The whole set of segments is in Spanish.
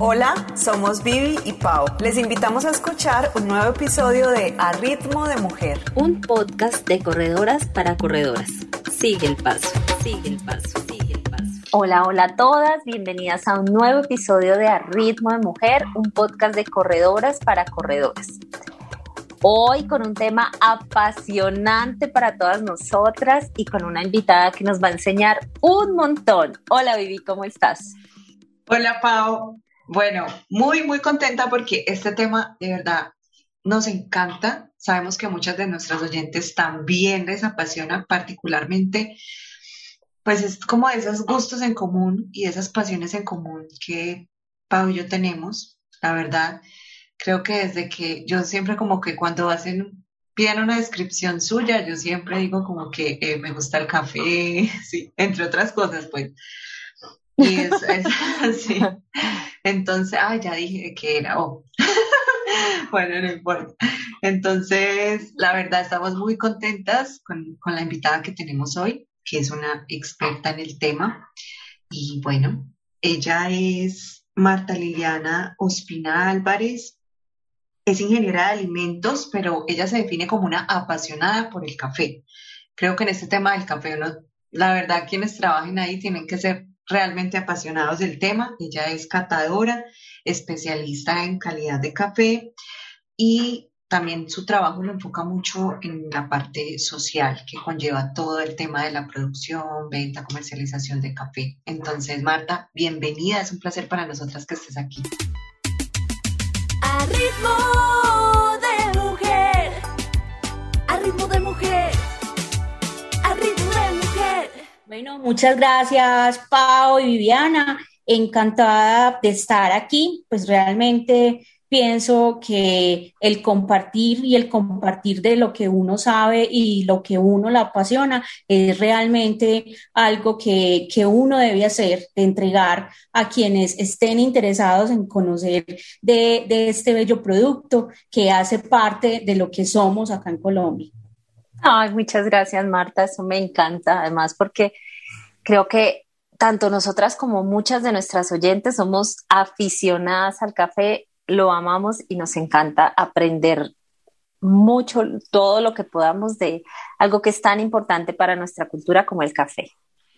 Hola, somos Vivi y Pau. Les invitamos a escuchar un nuevo episodio de A Ritmo de Mujer, un podcast de corredoras para corredoras. Sigue el paso, sigue el paso, sigue el paso. Hola, hola a todas, bienvenidas a un nuevo episodio de A Ritmo de Mujer, un podcast de corredoras para corredoras. Hoy con un tema apasionante para todas nosotras y con una invitada que nos va a enseñar un montón. Hola Vivi, ¿cómo estás? Hola Pau, bueno, muy, muy contenta porque este tema de verdad nos encanta. Sabemos que muchas de nuestras oyentes también les apasiona particularmente, pues es como esos gustos en común y esas pasiones en común que Pau y yo tenemos. La verdad, creo que desde que yo siempre como que cuando hacen piden una descripción suya, yo siempre digo como que eh, me gusta el café, sí, entre otras cosas, pues. Y es, así. Entonces, ah, ya dije que era O. bueno, no importa. Entonces, la verdad, estamos muy contentas con, con la invitada que tenemos hoy, que es una experta en el tema. Y bueno, ella es Marta Liliana Ospina Álvarez. Es ingeniera de alimentos, pero ella se define como una apasionada por el café. Creo que en este tema del café, uno, la verdad, quienes trabajen ahí tienen que ser realmente apasionados del tema. Ella es catadora, especialista en calidad de café y también su trabajo lo enfoca mucho en la parte social que conlleva todo el tema de la producción, venta, comercialización de café. Entonces, Marta, bienvenida, es un placer para nosotras que estés aquí. A ritmo de mujer, a ritmo de mujer. Bueno, muchas gracias, Pau y Viviana. Encantada de estar aquí. Pues realmente pienso que el compartir y el compartir de lo que uno sabe y lo que uno le apasiona es realmente algo que, que, uno debe hacer, de entregar a quienes estén interesados en conocer de, de este bello producto que hace parte de lo que somos acá en Colombia. Ay, muchas gracias, Marta. Eso me encanta, además, porque creo que tanto nosotras como muchas de nuestras oyentes somos aficionadas al café, lo amamos y nos encanta aprender mucho, todo lo que podamos de algo que es tan importante para nuestra cultura como el café.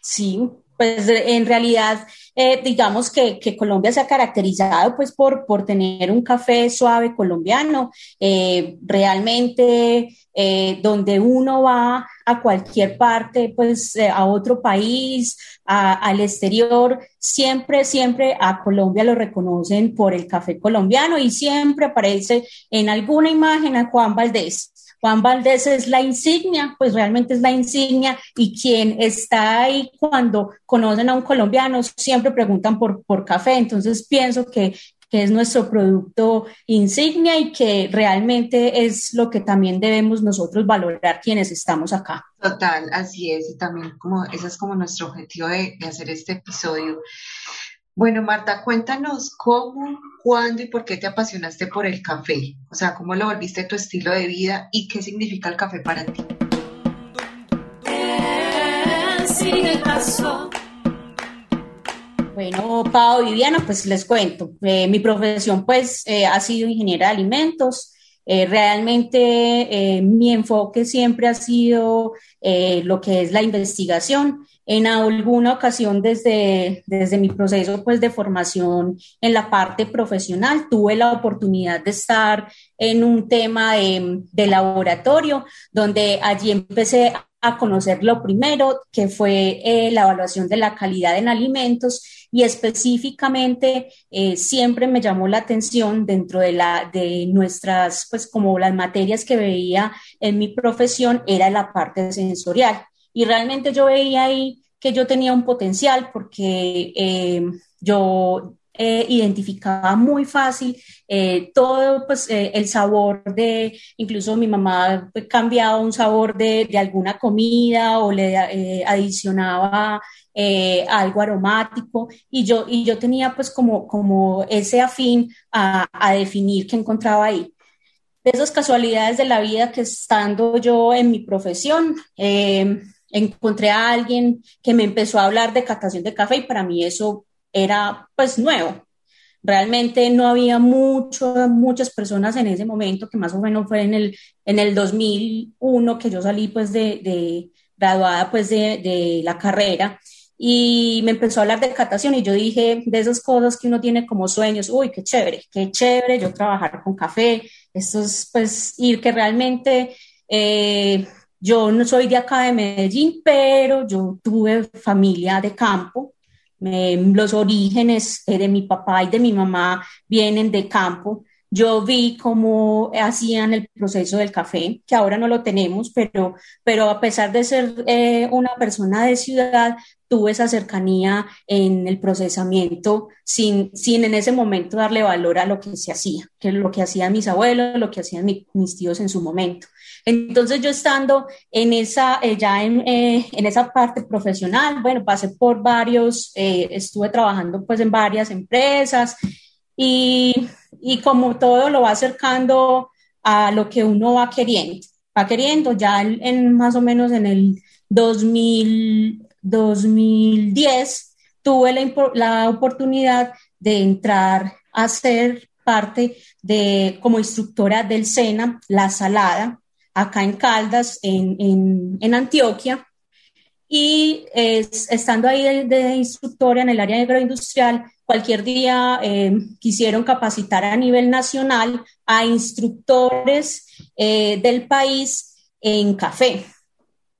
Sí, pues en realidad, eh, digamos que, Colombia se ha caracterizado pues por, por tener un café suave colombiano. Eh, realmente, eh, donde uno va a cualquier parte, pues a otro país, al exterior, siempre, siempre a Colombia lo reconocen por el café colombiano y siempre aparece en alguna imagen a Juan Valdés. Juan Valdés es la insignia, pues realmente es la insignia y quien está ahí cuando conocen a un colombiano siempre preguntan por, por café. Entonces pienso que, que es nuestro producto insignia y que realmente es lo que también debemos nosotros valorar quienes estamos acá. Total, así es, y también como ese es como nuestro objetivo de, de hacer este episodio. Bueno, Marta, cuéntanos cómo, cuándo y por qué te apasionaste por el café. O sea, cómo lo volviste tu estilo de vida y qué significa el café para ti. Bueno, Pau, Viviana, pues les cuento. Eh, mi profesión, pues, eh, ha sido ingeniera de alimentos. Eh, realmente mi enfoque siempre ha sido lo que es la investigación. En alguna ocasión desde, desde mi proceso pues, de formación en la parte profesional tuve la oportunidad de estar en un tema de, de laboratorio donde allí empecé a conocer lo primero, que fue eh, la evaluación de la calidad en alimentos y específicamente eh, siempre me llamó la atención dentro de, la, de nuestras, pues como las materias que veía en mi profesión, era la parte sensorial. Y realmente yo veía ahí que yo tenía un potencial porque eh, yo eh, identificaba muy fácil eh, todo pues, el sabor de, incluso mi mamá cambiaba un sabor de, de alguna comida o le adicionaba algo aromático. Y yo, y yo tenía pues como, como ese afín a, a definir qué encontraba ahí. De esas casualidades de la vida que estando yo en mi profesión, eh, encontré a alguien que me empezó a hablar de catación de café y para mí eso era pues nuevo. Realmente no había mucho, muchas personas en ese momento, que más o menos fue en el, en el 2001 que yo salí pues de, de graduada pues de, de la carrera y me empezó a hablar de catación y yo dije de esas cosas que uno tiene como sueños, uy, qué chévere, qué chévere yo trabajar con café, esto es pues ir que realmente eh, yo no soy de acá de Medellín, pero yo tuve familia de campo, los orígenes eh, de mi papá y de mi mamá vienen de campo. Yo vi cómo hacían el proceso del café, que ahora no lo tenemos, pero, pero a pesar de ser eh, una persona de ciudad, tuve esa cercanía en el procesamiento sin, sin en ese momento darle valor a lo que se hacía, que lo que hacían mis abuelos, lo que hacían mis tíos en su momento. Entonces yo estando en esa, eh, ya en, eh, en, esa parte profesional, bueno, pasé por varios, estuve trabajando pues en varias empresas y, y como todo lo va acercando a lo que uno va queriendo, va queriendo, ya en, más o menos en el 2000, 2010 tuve la, la oportunidad de entrar a ser parte de como instructora del SENA, La Salada, acá en Caldas, en, Antioquia. Y estando ahí de, instructora en el área agroindustrial, cualquier día eh, quisieron capacitar a nivel nacional a instructores eh, del país en café.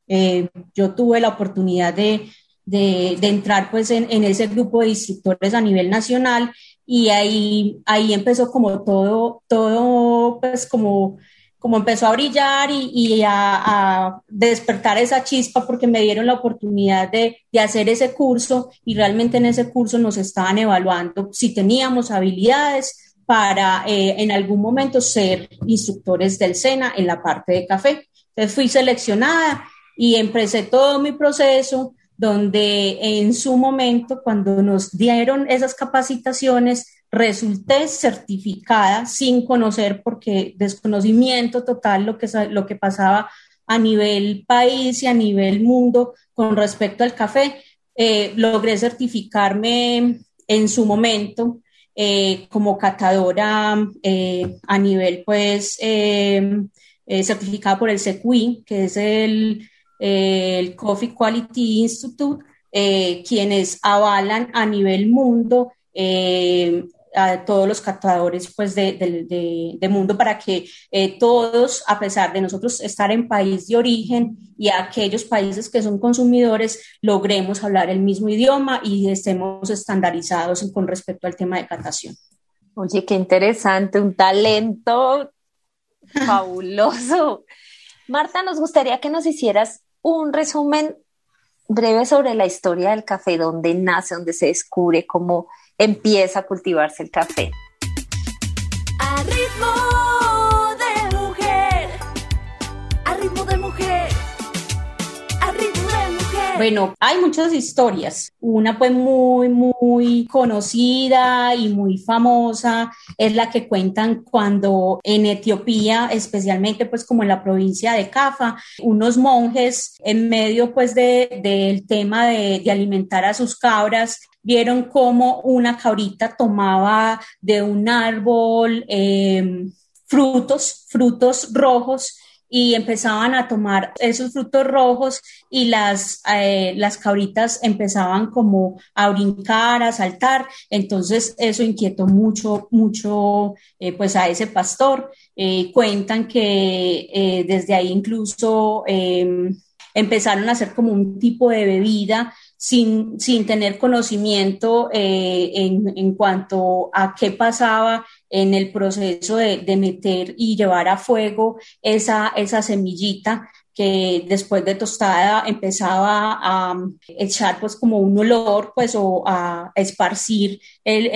Eh, yo tuve la oportunidad de, entrar pues en, en, ese grupo de instructores a nivel nacional y ahí, ahí empezó como todo, todo pues como como empezó a brillar y, a, despertar esa chispa porque me dieron la oportunidad de, hacer ese curso y realmente en ese curso nos estaban evaluando si teníamos habilidades para eh, en algún momento ser instructores del SENA en la parte de café. Entonces fui seleccionada y empecé todo mi proceso donde en su momento, cuando nos dieron esas capacitaciones, resulté certificada sin conocer, porque desconocimiento total lo que, lo que pasaba a nivel país y a nivel mundo con respecto al café. Eh, logré certificarme en su momento eh, como catadora eh, a nivel, pues, certificada por el CQI, que es el, el Coffee Quality Institute, quienes avalan a nivel mundo a todos los catadores pues, de, de, mundo para que eh, todos, a pesar de nosotros estar en país de origen y aquellos países que son consumidores, logremos hablar el mismo idioma y estemos estandarizados con respecto al tema de catación. Oye, qué interesante, un talento fabuloso. Marta, nos gustaría que nos hicieras un resumen breve sobre la historia del café, dónde nace, dónde se descubre, cómo empieza a cultivarse el café. Bueno, hay muchas historias. Una pues muy, muy conocida y muy famosa es la que cuentan cuando en Etiopía, especialmente pues como en la provincia de Cafa, unos monjes en medio pues del tema de, alimentar a sus cabras vieron cómo una cabrita tomaba de un árbol em, frutos, frutos rojos y empezaban a tomar esos frutos rojos y las, eh, las cabritas empezaban como a brincar, a saltar. Entonces eso inquietó mucho, mucho eh, pues a ese pastor. Eh, cuentan que desde ahí incluso em, empezaron a hacer como un tipo de bebida sin, sin tener conocimiento en, en, cuanto a qué pasaba en el proceso de, de, meter y llevar a fuego esa, esa semillita que después de tostada empezaba a um, echar pues como un olor pues o a esparcir el,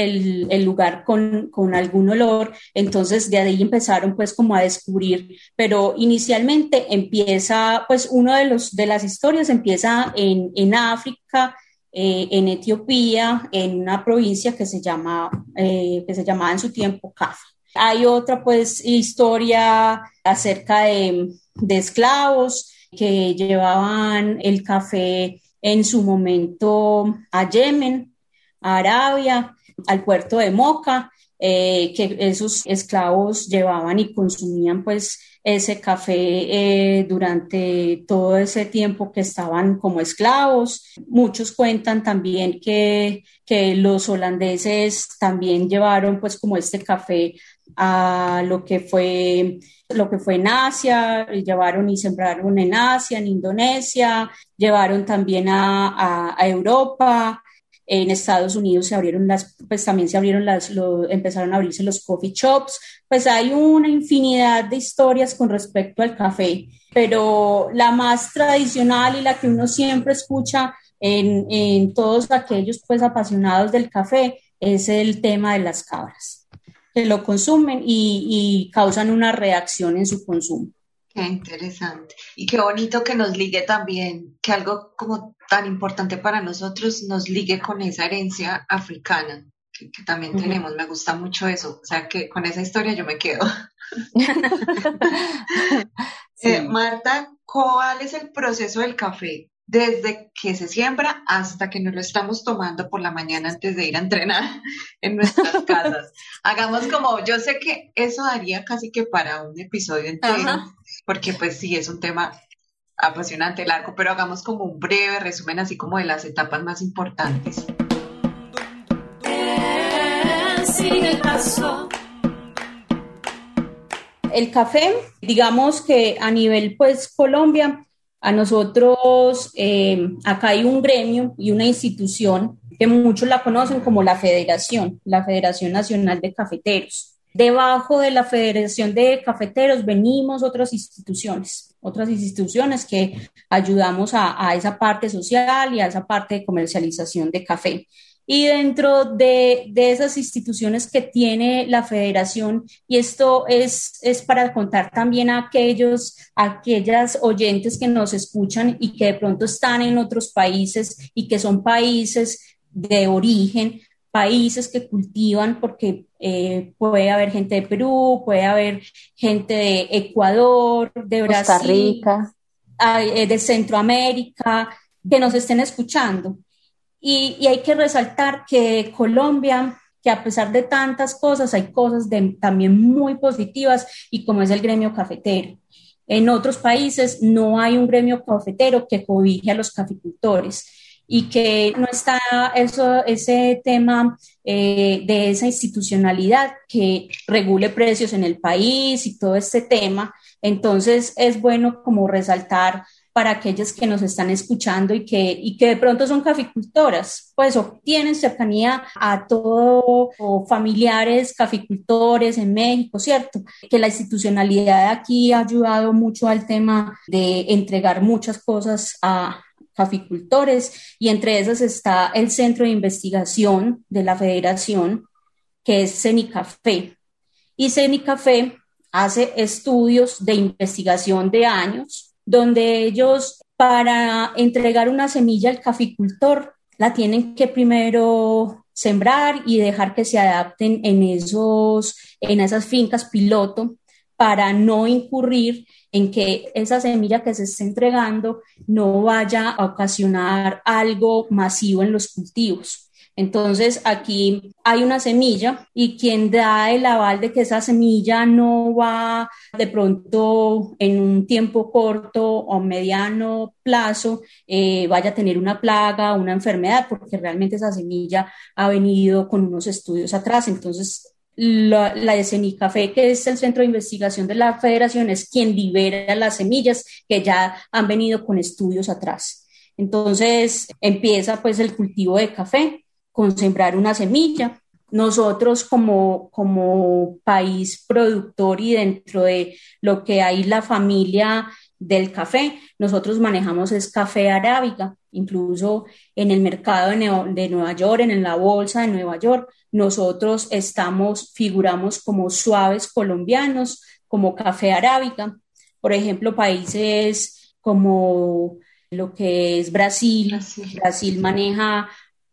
el, lugar con, con, algún olor. Entonces de ahí empezaron pues como a descubrir. Pero inicialmente empieza pues uno de los de las historias empieza en, en África eh, en Etiopía en una provincia que se llama eh, que se llamaba en su tiempo Cafa hay otra pues historia acerca de esclavos que llevaban el café en su momento a Yemen, a Arabia. al puerto de Moca, eh, que esos esclavos llevaban y consumían pues ese café eh, durante todo ese tiempo que estaban como esclavos. Muchos cuentan también que, que los holandeses también llevaron pues como este café a lo que fue lo que fue en Asia, llevaron y sembraron en Asia, en Indonesia, llevaron también a, a, Europa, en Estados Unidos se abrieron las, pues también se abrieron las, empezaron a abrirse los coffee shops, pues hay una infinidad de historias con respecto al café, pero la más tradicional y la que uno siempre escucha en, en todos aquellos pues apasionados del café es el tema de las cabras que lo consumen y, causan una reacción en su consumo. Qué interesante. Y qué bonito que nos ligue también, que algo como tan importante para nosotros nos ligue con esa herencia africana que, también tenemos. Me gusta mucho eso. O sea, que con esa historia yo me quedo. Eh, Marta, ¿cuál es el proceso del café? desde que se siembra hasta que nos lo estamos tomando por la mañana antes de ir a entrenar en nuestras casas. Hagamos como, yo sé que eso daría casi que para un episodio entero, porque pues sí, es un tema apasionante, largo, pero hagamos como un breve resumen así como de las etapas más importantes. El café, digamos que a nivel pues Colombia, a nosotros, eh, acá hay un gremio y una institución que muchos la conocen como la Federación, la Federación Nacional de Cafeteros. Debajo de la Federación de Cafeteros venimos otras instituciones, otras instituciones que ayudamos a, a esa parte social y a esa parte de comercialización de café. Y dentro de, esas instituciones que tiene la federación, y esto es, es para contar también a aquellos, aquellas oyentes que nos escuchan y que de pronto están en otros países y que son países de origen, países que cultivan, porque eh, puede haber gente de Perú, puede haber gente de Ecuador, de Brasil, Rica. Eh, de Centroamérica, que nos estén escuchando. Y, hay que resaltar que Colombia, que a pesar de tantas cosas, hay cosas también muy positivas y como es el gremio cafetero. En otros países no hay un gremio cafetero que cobije a los caficultores y que no está eso, ese tema eh, de esa institucionalidad que regule precios en el país y todo este tema. Entonces es bueno como resaltar para aquellas que nos están escuchando y que, y que de pronto son caficultoras, pues obtienen cercanía a todos familiares caficultores en México, ¿cierto? Que la institucionalidad aquí ha ayudado mucho al tema de entregar muchas cosas a, caficultores y entre esas está el centro de investigación de la federación que es CENICAFE. Y CENICAFE hace estudios de investigación de años donde ellos para entregar una semilla al caficultor la tienen que primero sembrar y dejar que se adapten en, esos, en esas fincas piloto para no incurrir en que esa semilla que se esté entregando no vaya a ocasionar algo masivo en los cultivos. Entonces, aquí hay una semilla y quien da el aval de que esa semilla no va de pronto en un tiempo corto o mediano plazo, eh, vaya a tener una plaga, una enfermedad, porque realmente esa semilla ha venido con unos estudios atrás. Entonces, la, la Café, que es el centro de investigación de la federación, es quien libera las semillas que ya han venido con estudios atrás. Entonces empieza pues el cultivo de café con sembrar una semilla. Nosotros como, como país productor y dentro de lo que hay la familia del café, nosotros manejamos es café arábiga, incluso en el mercado de, Nueva York, en la bolsa de Nueva York, nosotros estamos, figuramos como suaves colombianos, como café arábiga. Por ejemplo, países como lo que es Brasil, Brasil maneja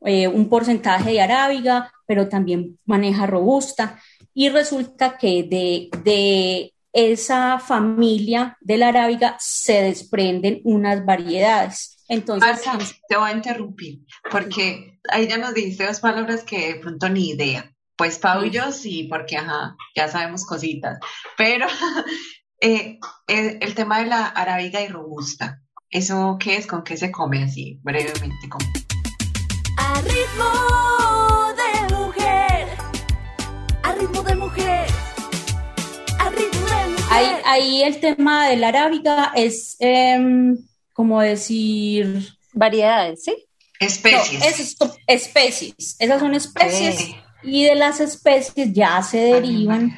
eh, un porcentaje de arábiga, pero también maneja robusta. Y resulta que de, esa familia de la arábiga se desprenden unas variedades. Entonces, te voy a interrumpir, porque ahí ya nos dijiste dos palabras que de pronto ni idea. Pues Pau y yo sí, porque ajá, ya sabemos cositas. Pero eh, el, el tema de la arábiga y robusta, ¿eso qué es? ¿Con qué se come así, brevemente? ¿Cómo? A ritmo de mujer. A ritmo de mujer. A ritmo de mujer. ahí, ahí el tema de la arábiga es em, como decir, Variedades, ¿sí? Especies. es especies, esas son especies y de las especies ya se derivan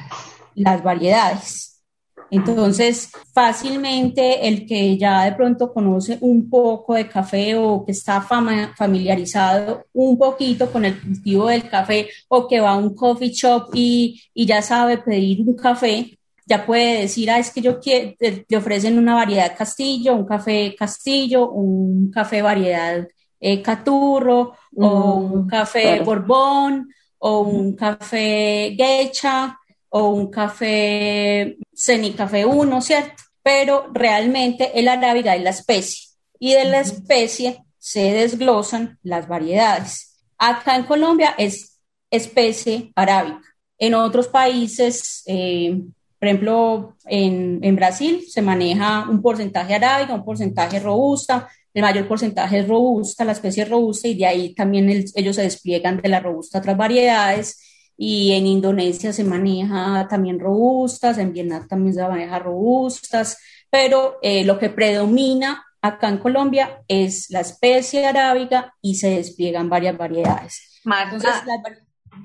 las variedades. Entonces, fácilmente el que ya de pronto conoce un poco de café o que está fama- familiarizado un poquito con el cultivo del café o que va a un coffee shop y, y ya sabe pedir un café, ya puede decir, ah, es que yo quiero, te, ofrecen una variedad castillo, un café castillo, un café variedad eh, caturro o Mm, un café claro. borbón o un café geisha o un café semicafé 1, ¿cierto? Pero realmente el arábiga es la especie y de la especie se desglosan las variedades. Acá en Colombia es especie arábica. En otros países, eh, por ejemplo, en, en Brasil se maneja un porcentaje arábiga, un porcentaje robusta, el mayor porcentaje es robusta, la especie es robusta, y de ahí también el- ellos se despliegan de la robusta a otras variedades. Y en Indonesia se maneja también robustas, en Vietnam también se maneja robustas, pero eh, lo que predomina acá en Colombia es la especie arábiga y se despliegan varias variedades. Marta, Entonces,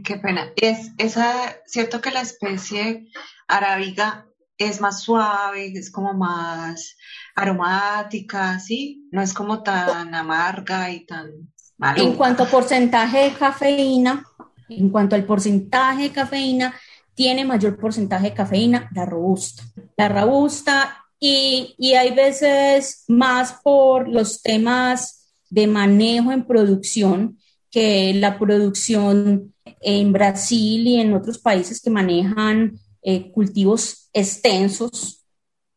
qué pena. Es esa, cierto que la especie arábiga es más suave, es como más aromática, ¿sí? No es como tan amarga y tan En maluca. cuanto a porcentaje de cafeína, en cuanto al porcentaje de cafeína, tiene mayor porcentaje de cafeína la robusta. La robusta y, y hay veces más por los temas de manejo en producción, que la producción en Brasil y en otros países que manejan eh, cultivos extensos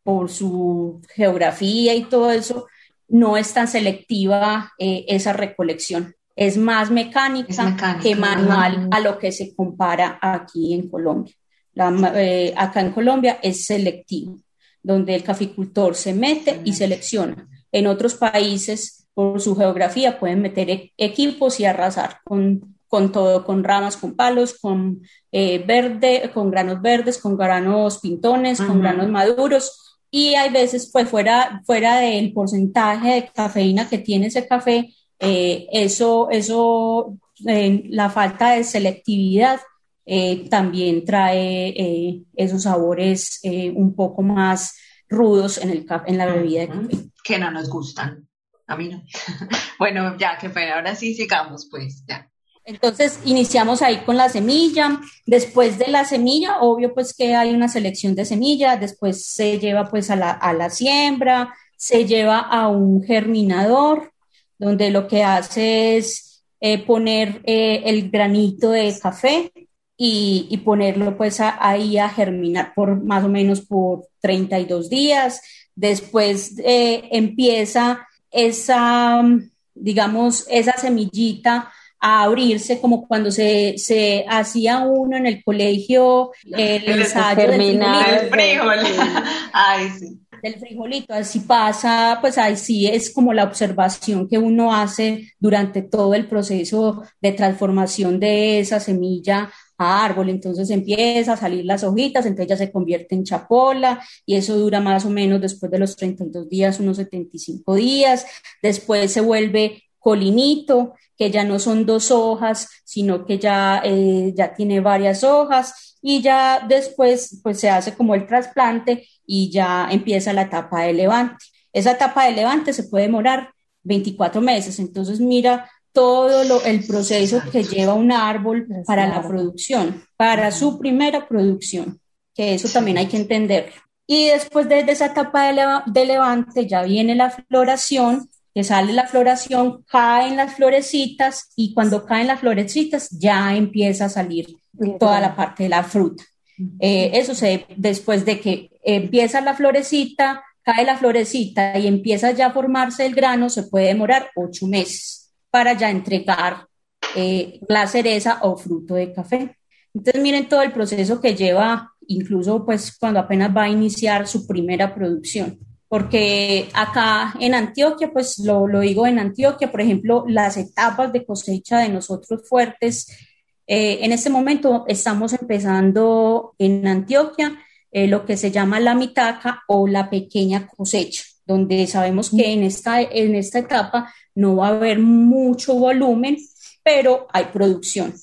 por su geografía y todo eso, no es tan selectiva eh, esa recolección. Es más mecánica, Es mecánica, que manual a lo que se compara aquí en Colombia. La eh, acá en Colombia es selectivo, donde el caficultor se mete y selecciona. En otros países, por su geografía, pueden meter e- equipos y arrasar con, con todo, con ramas, con palos, con eh, verde, con granos verdes, con granos pintones, con granos maduros. Y hay veces, pues fuera, fuera del porcentaje de cafeína que tiene ese café, eh, eso, eso eh, la falta de selectividad eh, también trae esos sabores un poco más rudos en, el, en la bebida de café. Que no nos gustan. A mí no. Bueno, ya, qué pena. Ahora sí sigamos, pues, ya. Entonces iniciamos ahí con la semilla, después de la semilla, obvio pues que hay una selección de semillas, después se lleva pues a la, siembra, se lleva a un germinador, donde lo que hace es eh, poner eh, el granito de café y, ponerlo pues ahí a germinar por más o menos por 32 días, después eh, empieza esa, digamos, esa semillita a abrirse como cuando se, se hacía uno en el colegio el ensayo del frijolito, frijol. Ay, sí. del frijolito. Así pasa, pues ahí sí es como la observación que uno hace durante todo el proceso de transformación de esa semilla a árbol. Entonces empieza a salir las hojitas, entonces ya se convierte en chapola y eso dura más o menos después de los 32 días, unos 75 días. Después se vuelve colinito, que ya no son dos hojas, sino que ya, eh, ya tiene varias hojas y ya después pues se hace como el trasplante y ya empieza la etapa de levante. Esa etapa de levante se puede demorar 24 meses, entonces mira todo lo, el proceso que lleva un árbol Es para la producción, para su primera producción, que eso también hay que entenderlo. Y después de, de esa etapa de, leva- de levante ya viene la floración, que sale la floración, caen las florecitas y cuando caen las florecitas ya empieza a salir toda la parte de la fruta. Eh, eso se después de que empieza la florecita, cae la florecita y empieza ya a formarse el grano, se puede demorar ocho meses para ya entregar eh, la cereza o fruto de café. Entonces miren todo el proceso que lleva, incluso pues cuando apenas va a iniciar su primera producción. Porque acá en Antioquia, pues lo, lo digo en Antioquia, por ejemplo, las etapas de cosecha de nosotros fuertes, eh, en este momento estamos empezando en Antioquia eh, lo que se llama la mitaca o la pequeña cosecha, donde sabemos que en esta, en esta etapa no va a haber mucho volumen, pero hay producción.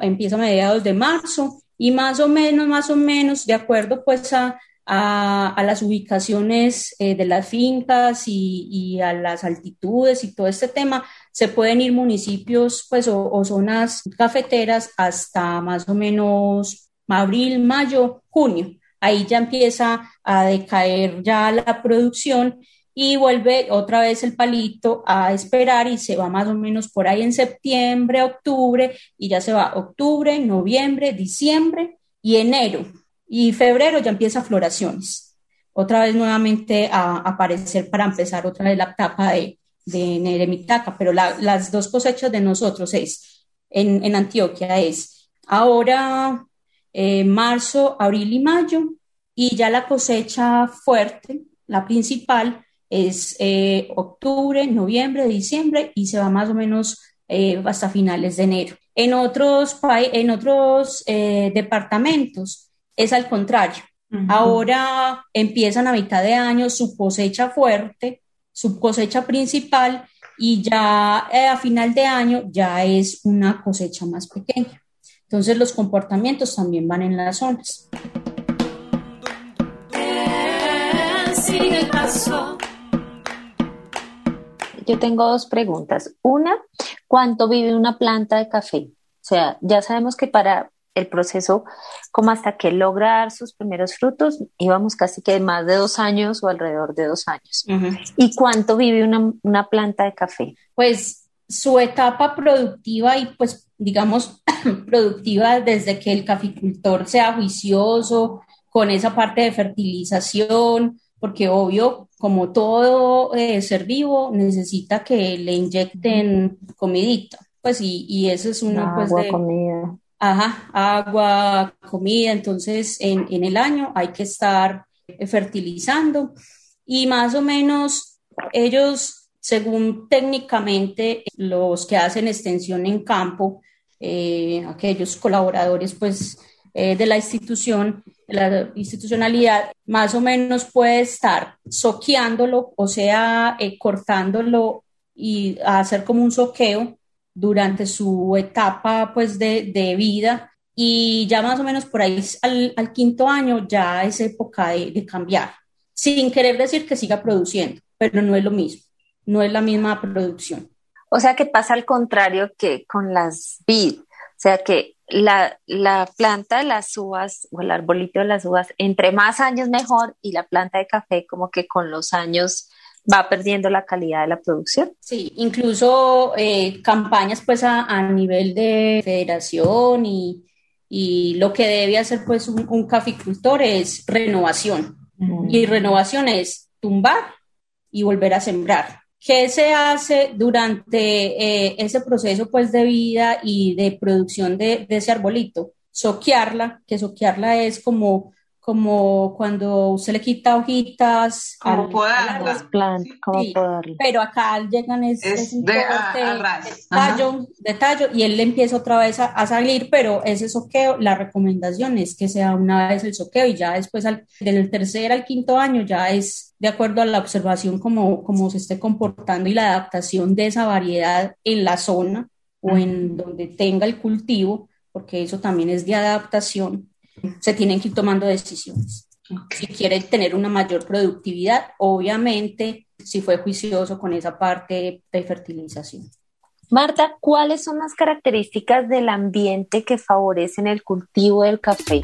empieza a mediados de marzo y más o menos, más o menos, de acuerdo pues a, a, las ubicaciones eh, de las fincas y, a las altitudes y todo este tema, se pueden ir municipios pues o, o zonas cafeteras hasta más o menos abril, mayo, junio. Ahí ya empieza a decaer ya la producción y vuelve otra vez el palito a esperar y se va más o menos por ahí en septiembre, octubre y ya se va octubre, noviembre, diciembre y enero y febrero ya empieza floraciones. Otra vez nuevamente a, aparecer para empezar otra vez la etapa de, de Neremitaca, pero las dos cosechas de nosotros es en, en Antioquia es ahora eh, marzo, abril y mayo, y ya la cosecha fuerte, la principal, es eh, octubre, noviembre, diciembre y se va más o menos eh, hasta finales de enero. En otros, en otros departamentos es al contrario. Ahora empiezan a mitad de año su cosecha fuerte, su cosecha principal y ya a final de año ya es una cosecha más pequeña. Entonces los comportamientos también van en las zonas. Yo tengo dos preguntas. Una, ¿cuánto vive una planta de café? O sea, ya sabemos que para el proceso, como hasta que lograr sus primeros frutos, íbamos casi que más de dos años o alrededor de dos años. ¿Y cuánto vive una, una planta de café? Pues su etapa productiva y pues digamos productiva desde que el caficultor sea juicioso con esa parte de fertilización, porque obvio, como todo eh, ser vivo, necesita que le inyecten comidita, pues y, y eso es una pues agua, comida. Ajá, agua, comida, entonces en, en el año hay que estar fertilizando y más o menos ellos según técnicamente los que hacen extensión en campo, eh, aquellos colaboradores pues eh, de la institución, la institucionalidad, más o menos puede estar soqueándolo, o sea, eh, cortándolo y hacer como un soqueo durante su etapa pues de, de, vida. Y ya más o menos por ahí al, al quinto año ya es época de, de cambiar, sin querer decir que siga produciendo, pero no es lo mismo. No es la misma producción. O sea que pasa al contrario que con las vid, o sea que la, la, planta de las uvas o el arbolito de las uvas, entre más años mejor y la planta de café como que con los años va perdiendo la calidad de la producción. Sí, incluso eh, campañas pues a, a, nivel de federación y, y, lo que debe hacer pues un, un caficultor es renovación. Mm. Y renovación es tumbar y volver a sembrar. ¿Qué se hace durante eh, ese proceso pues, de vida y de producción de, de, ese arbolito? Soquearla, que soquearla es como, como cuando usted le quita hojitas. Como podarla. sí, Pero acá llegan es, es, un de, de, tallo, de, tallo, y él le empieza otra vez a, a, salir, pero ese soqueo, la recomendación es que sea una vez el soqueo y ya después al, del tercer al quinto año ya es de acuerdo a la observación cómo, cómo se esté comportando y la adaptación de esa variedad en la zona o en donde tenga el cultivo, porque eso también es de adaptación, se tienen que ir tomando decisiones. Si quiere tener una mayor productividad, obviamente, si fue juicioso con esa parte de fertilización. Marta, ¿cuáles son las características del ambiente que favorecen el cultivo del café?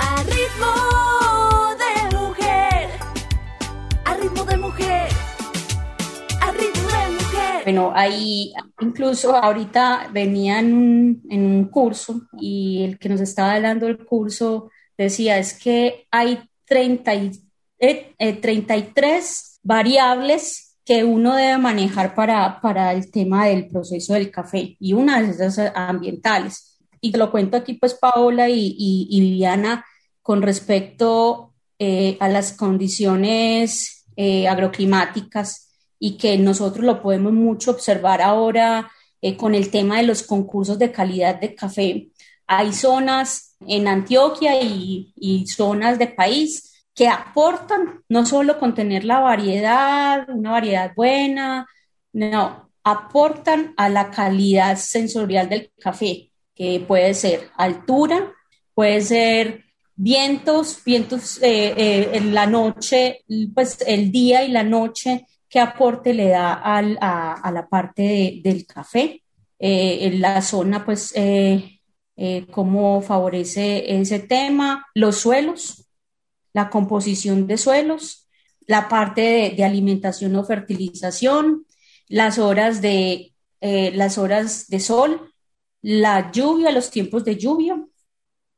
A ritmo Bueno, ahí incluso ahorita venía en un, en un curso y el que nos estaba dando el curso decía es que hay 30 eh, 33 variables que uno debe manejar para, para el tema del proceso del café y una de esas ambientales. Y te lo cuento aquí pues Paola y, y, Viviana con respecto eh, a las condiciones eh, agroclimáticas y que nosotros lo podemos mucho observar ahora eh, con el tema de los concursos de calidad de café. Hay zonas en Antioquia y, zonas de país que aportan no solo con tener la variedad, una variedad buena, no, aportan a la calidad sensorial del café, que puede ser altura, puede ser vientos, vientos eh, eh, en la noche, pues el día y la noche, qué aporte le da a, la parte del café. Eh, en la zona, pues, cómo favorece ese tema, los suelos, la composición de suelos, la parte de, alimentación o fertilización, las horas de, eh, las horas de sol, la lluvia, los tiempos de lluvia.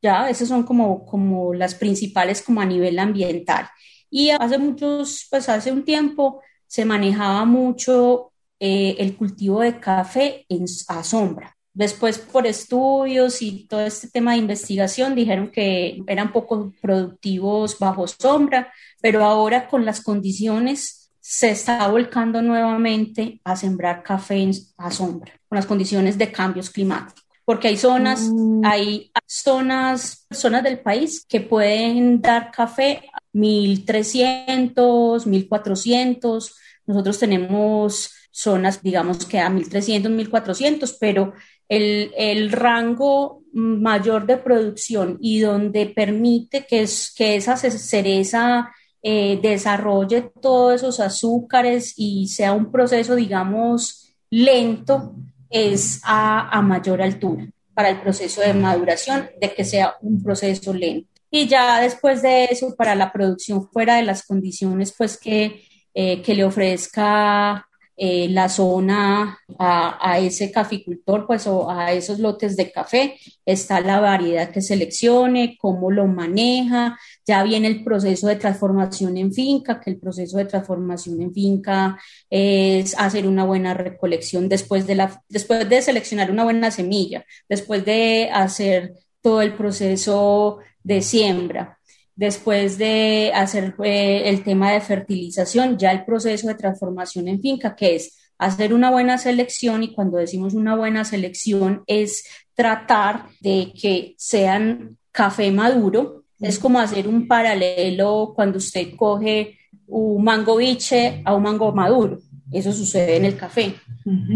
Ya, esas son como, como las principales como a nivel ambiental. Y hace muchos, pues hace un tiempo se manejaba mucho eh, el cultivo de café en, a sombra. Después, por estudios y todo este tema de investigación, dijeron que eran poco productivos bajo sombra, pero ahora con las condiciones se está volcando nuevamente a sembrar café a sombra, con las condiciones de cambios climáticos. Porque hay zonas, mm. hay zonas, zonas del país que pueden dar café a 1300, 1400. Nosotros tenemos zonas, digamos que a 1300, 1400, pero el, rango mayor de producción y donde permite que, es, que esa cereza eh, desarrolle todos esos azúcares y sea un proceso, digamos, lento, es a, mayor altura para el proceso de maduración, de que sea un proceso lento. Y ya después de eso, para la producción fuera de las condiciones, pues que, eh, que le ofrezca eh, la zona a, ese caficultor, pues o a esos lotes de café, está la variedad que seleccione, cómo lo maneja, ya viene el proceso de transformación en finca, que el proceso de transformación en finca es hacer una buena recolección después de, la, después de seleccionar una buena semilla, después de hacer todo el proceso de siembra Después de hacer eh, el tema de fertilización, ya el proceso de transformación en finca, que es hacer una buena selección y cuando decimos una buena selección es tratar de que sean café maduro. Es como hacer un paralelo cuando usted coge un mango biche a un mango maduro. Eso sucede en el café.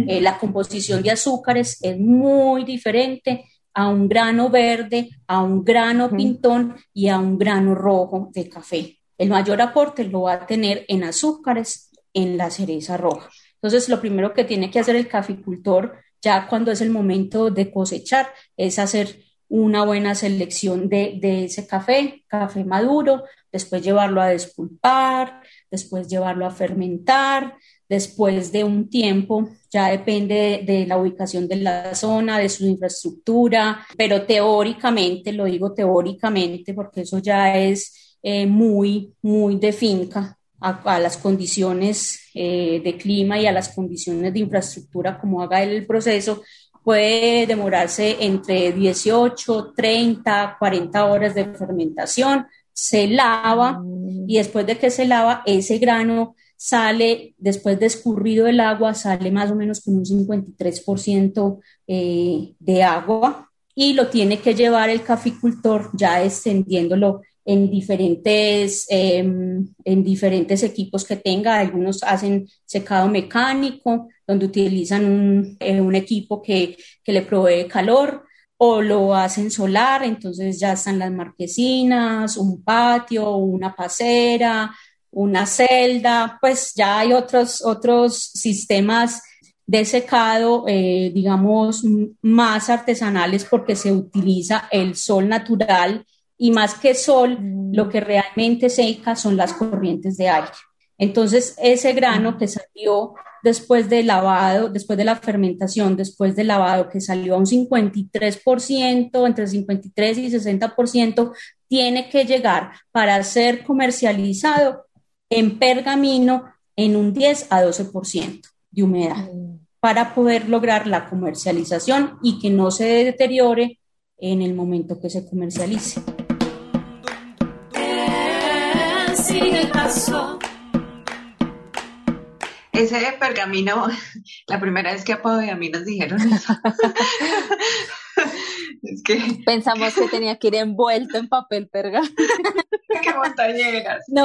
Eh, la composición de azúcares es muy diferente a un grano verde, a un grano pintón y a un grano rojo de café. El mayor aporte lo va a tener en azúcares en la cereza roja. Entonces, lo primero que tiene que hacer el caficultor ya cuando es el momento de cosechar es hacer una buena selección de, de, ese café, café maduro, después llevarlo a despulpar, después llevarlo a fermentar, después de un tiempo, ya depende de, la ubicación de la zona, de su infraestructura, pero teóricamente, lo digo teóricamente porque eso ya es eh, muy, muy de finca a, las condiciones eh, de clima y a las condiciones de infraestructura, como haga el proceso, puede demorarse entre 18, 30, 40 horas de fermentación, se lava y después de que se lava, ese grano sale, después de escurrido el agua, sale más o menos con un 53% eh, de agua y lo tiene que llevar el caficultor ya extendiéndolo en diferentes, em, en diferentes equipos que tenga. Algunos hacen secado mecánico, donde utilizan un, eh, un equipo que, que, le provee calor, o lo hacen solar, entonces ya están las marquesinas, un patio, una pasera, una celda, pues ya hay otros, otros sistemas de secado, eh, digamos, más artesanales porque se utiliza el sol natural y más que sol, lo que realmente seca son las corrientes de aire. Entonces, ese grano que salió después del lavado, después de la fermentación, después del lavado que salió a un 53%, entre 53 y 60%, tiene que llegar para ser comercializado en pergamino en un 10 a 12% de humedad mm. para poder lograr la comercialización y que no se deteriore en el momento que se comercialice. Ese pergamino, la primera vez que a Pau y a mí nos dijeron eso. es que... Pensamos que tenía que ir envuelto en papel pergamino. ¡Qué montañeras! No,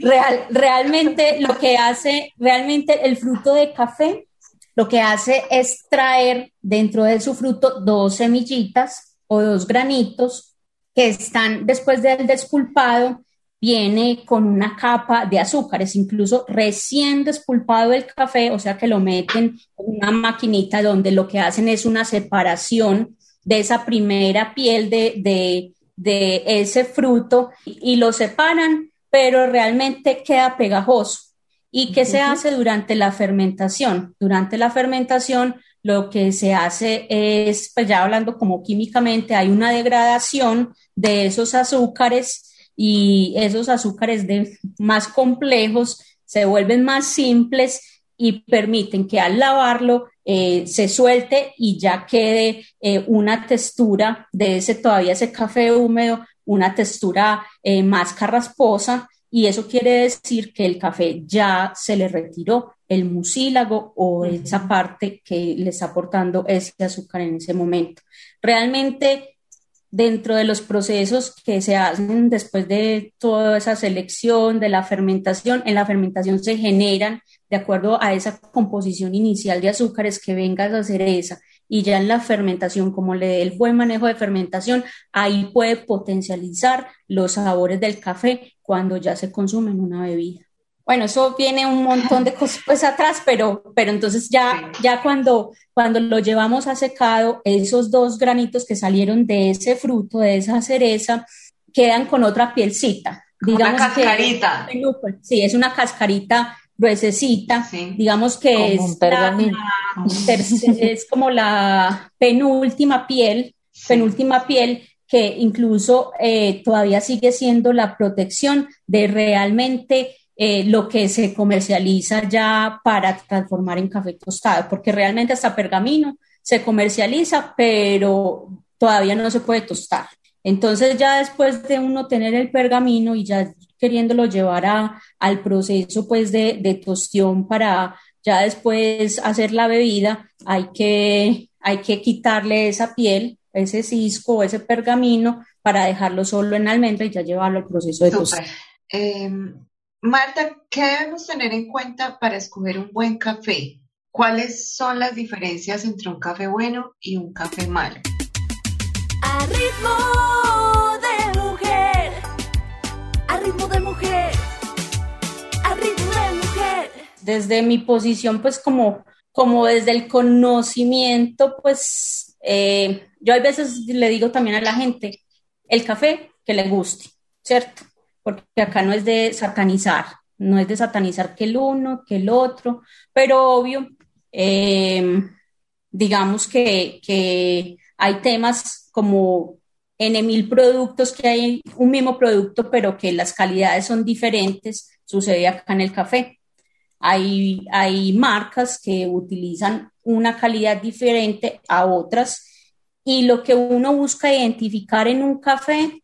real, realmente lo que hace, realmente el fruto de café, lo que hace es traer dentro de su fruto dos semillitas o dos granitos que están después del despulpado viene con una capa de azúcares, incluso recién despulpado el café, o sea que lo meten en una maquinita donde lo que hacen es una separación de esa primera piel de, ese fruto y, lo separan, pero realmente queda pegajoso. ¿Y qué se hace durante la fermentación? Durante la fermentación lo que se hace es, pues ya hablando como químicamente, hay una degradación de esos azúcares y esos azúcares de, más complejos se vuelven más simples y permiten que al lavarlo eh, se suelte y ya quede eh, una textura de ese todavía ese café húmedo, una textura eh, más carrasposa y eso quiere decir que el café ya se le retiró el mucílago o esa parte que le está aportando ese azúcar en ese momento. Realmente dentro de los procesos que se hacen después de toda esa selección, de la fermentación, en la fermentación se generan, de acuerdo a esa composición inicial de azúcares que venga esa cereza, y ya en la fermentación, como le dé el buen manejo de fermentación, ahí puede potencializar los sabores del café cuando ya se consume en una bebida. Bueno, eso viene un montón de cosas pues atrás, pero, pero entonces ya, ya cuando, cuando lo llevamos a secado, esos dos granitos que salieron de ese fruto, de esa cereza, quedan con otra pielcita. Digamos una cascarita. sí, es una cascarita gruesecita, digamos que es, es como la penúltima piel, penúltima piel que incluso eh, todavía sigue siendo la protección de realmente eh, lo que se comercializa ya para transformar en café tostado, porque realmente hasta pergamino se comercializa, pero todavía no se puede tostar. Entonces ya después de uno tener el pergamino y ya queriéndolo llevar a, al proceso pues de, de tostión para ya después hacer la bebida, hay que, hay que quitarle esa piel, ese cisco, ese pergamino para dejarlo solo en almendra y ya llevarlo al proceso de tostión. Em, Marta, ¿qué debemos tener en cuenta para escoger un buen café? ¿Cuáles son las diferencias entre un café bueno y un café malo? A ritmo de mujer, a ritmo de mujer, a ritmo de mujer. Desde mi posición, pues como, como desde el conocimiento, pues eh, yo a veces le digo también a la gente, el café que le guste, ¿cierto? Porque acá no es de satanizar, no es de satanizar que el uno, que el otro, pero obvio, em, digamos que, que, hay temas como en mil productos que hay un mismo producto, pero que las calidades son diferentes, sucede acá en el café. Hay, hay marcas que utilizan una calidad diferente a otras y lo que uno busca identificar en un café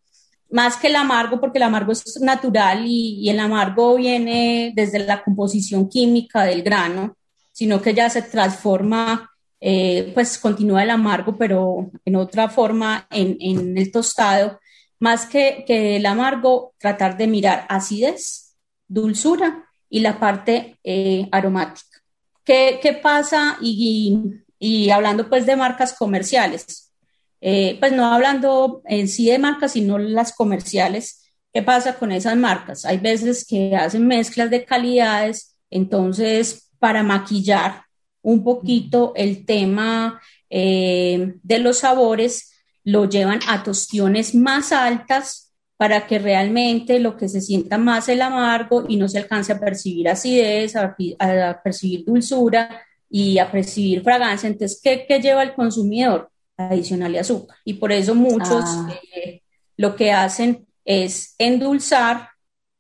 más que el amargo, porque el amargo es natural y, el amargo viene desde la composición química del grano, sino que ya se transforma, eh, pues continúa el amargo, pero en otra forma en, el tostado. Más que, que, el amargo, tratar de mirar acidez, dulzura y la parte eh, aromática. ¿Qué, ¿Qué, pasa? Y, y hablando pues de marcas comerciales, eh, pues no hablando en sí de marcas, sino las comerciales, ¿qué pasa con esas marcas? Hay veces que hacen mezclas de calidades, entonces para maquillar un poquito el tema eh, de los sabores, lo llevan a tostiones más altas para que realmente lo que se sienta más el amargo y no se alcance a percibir acidez, a, percibir dulzura y a percibir fragancia. Entonces, ¿qué, lleva el consumidor? Adicionarle azúcar. Y por eso muchos ah. eh, lo que hacen es endulzar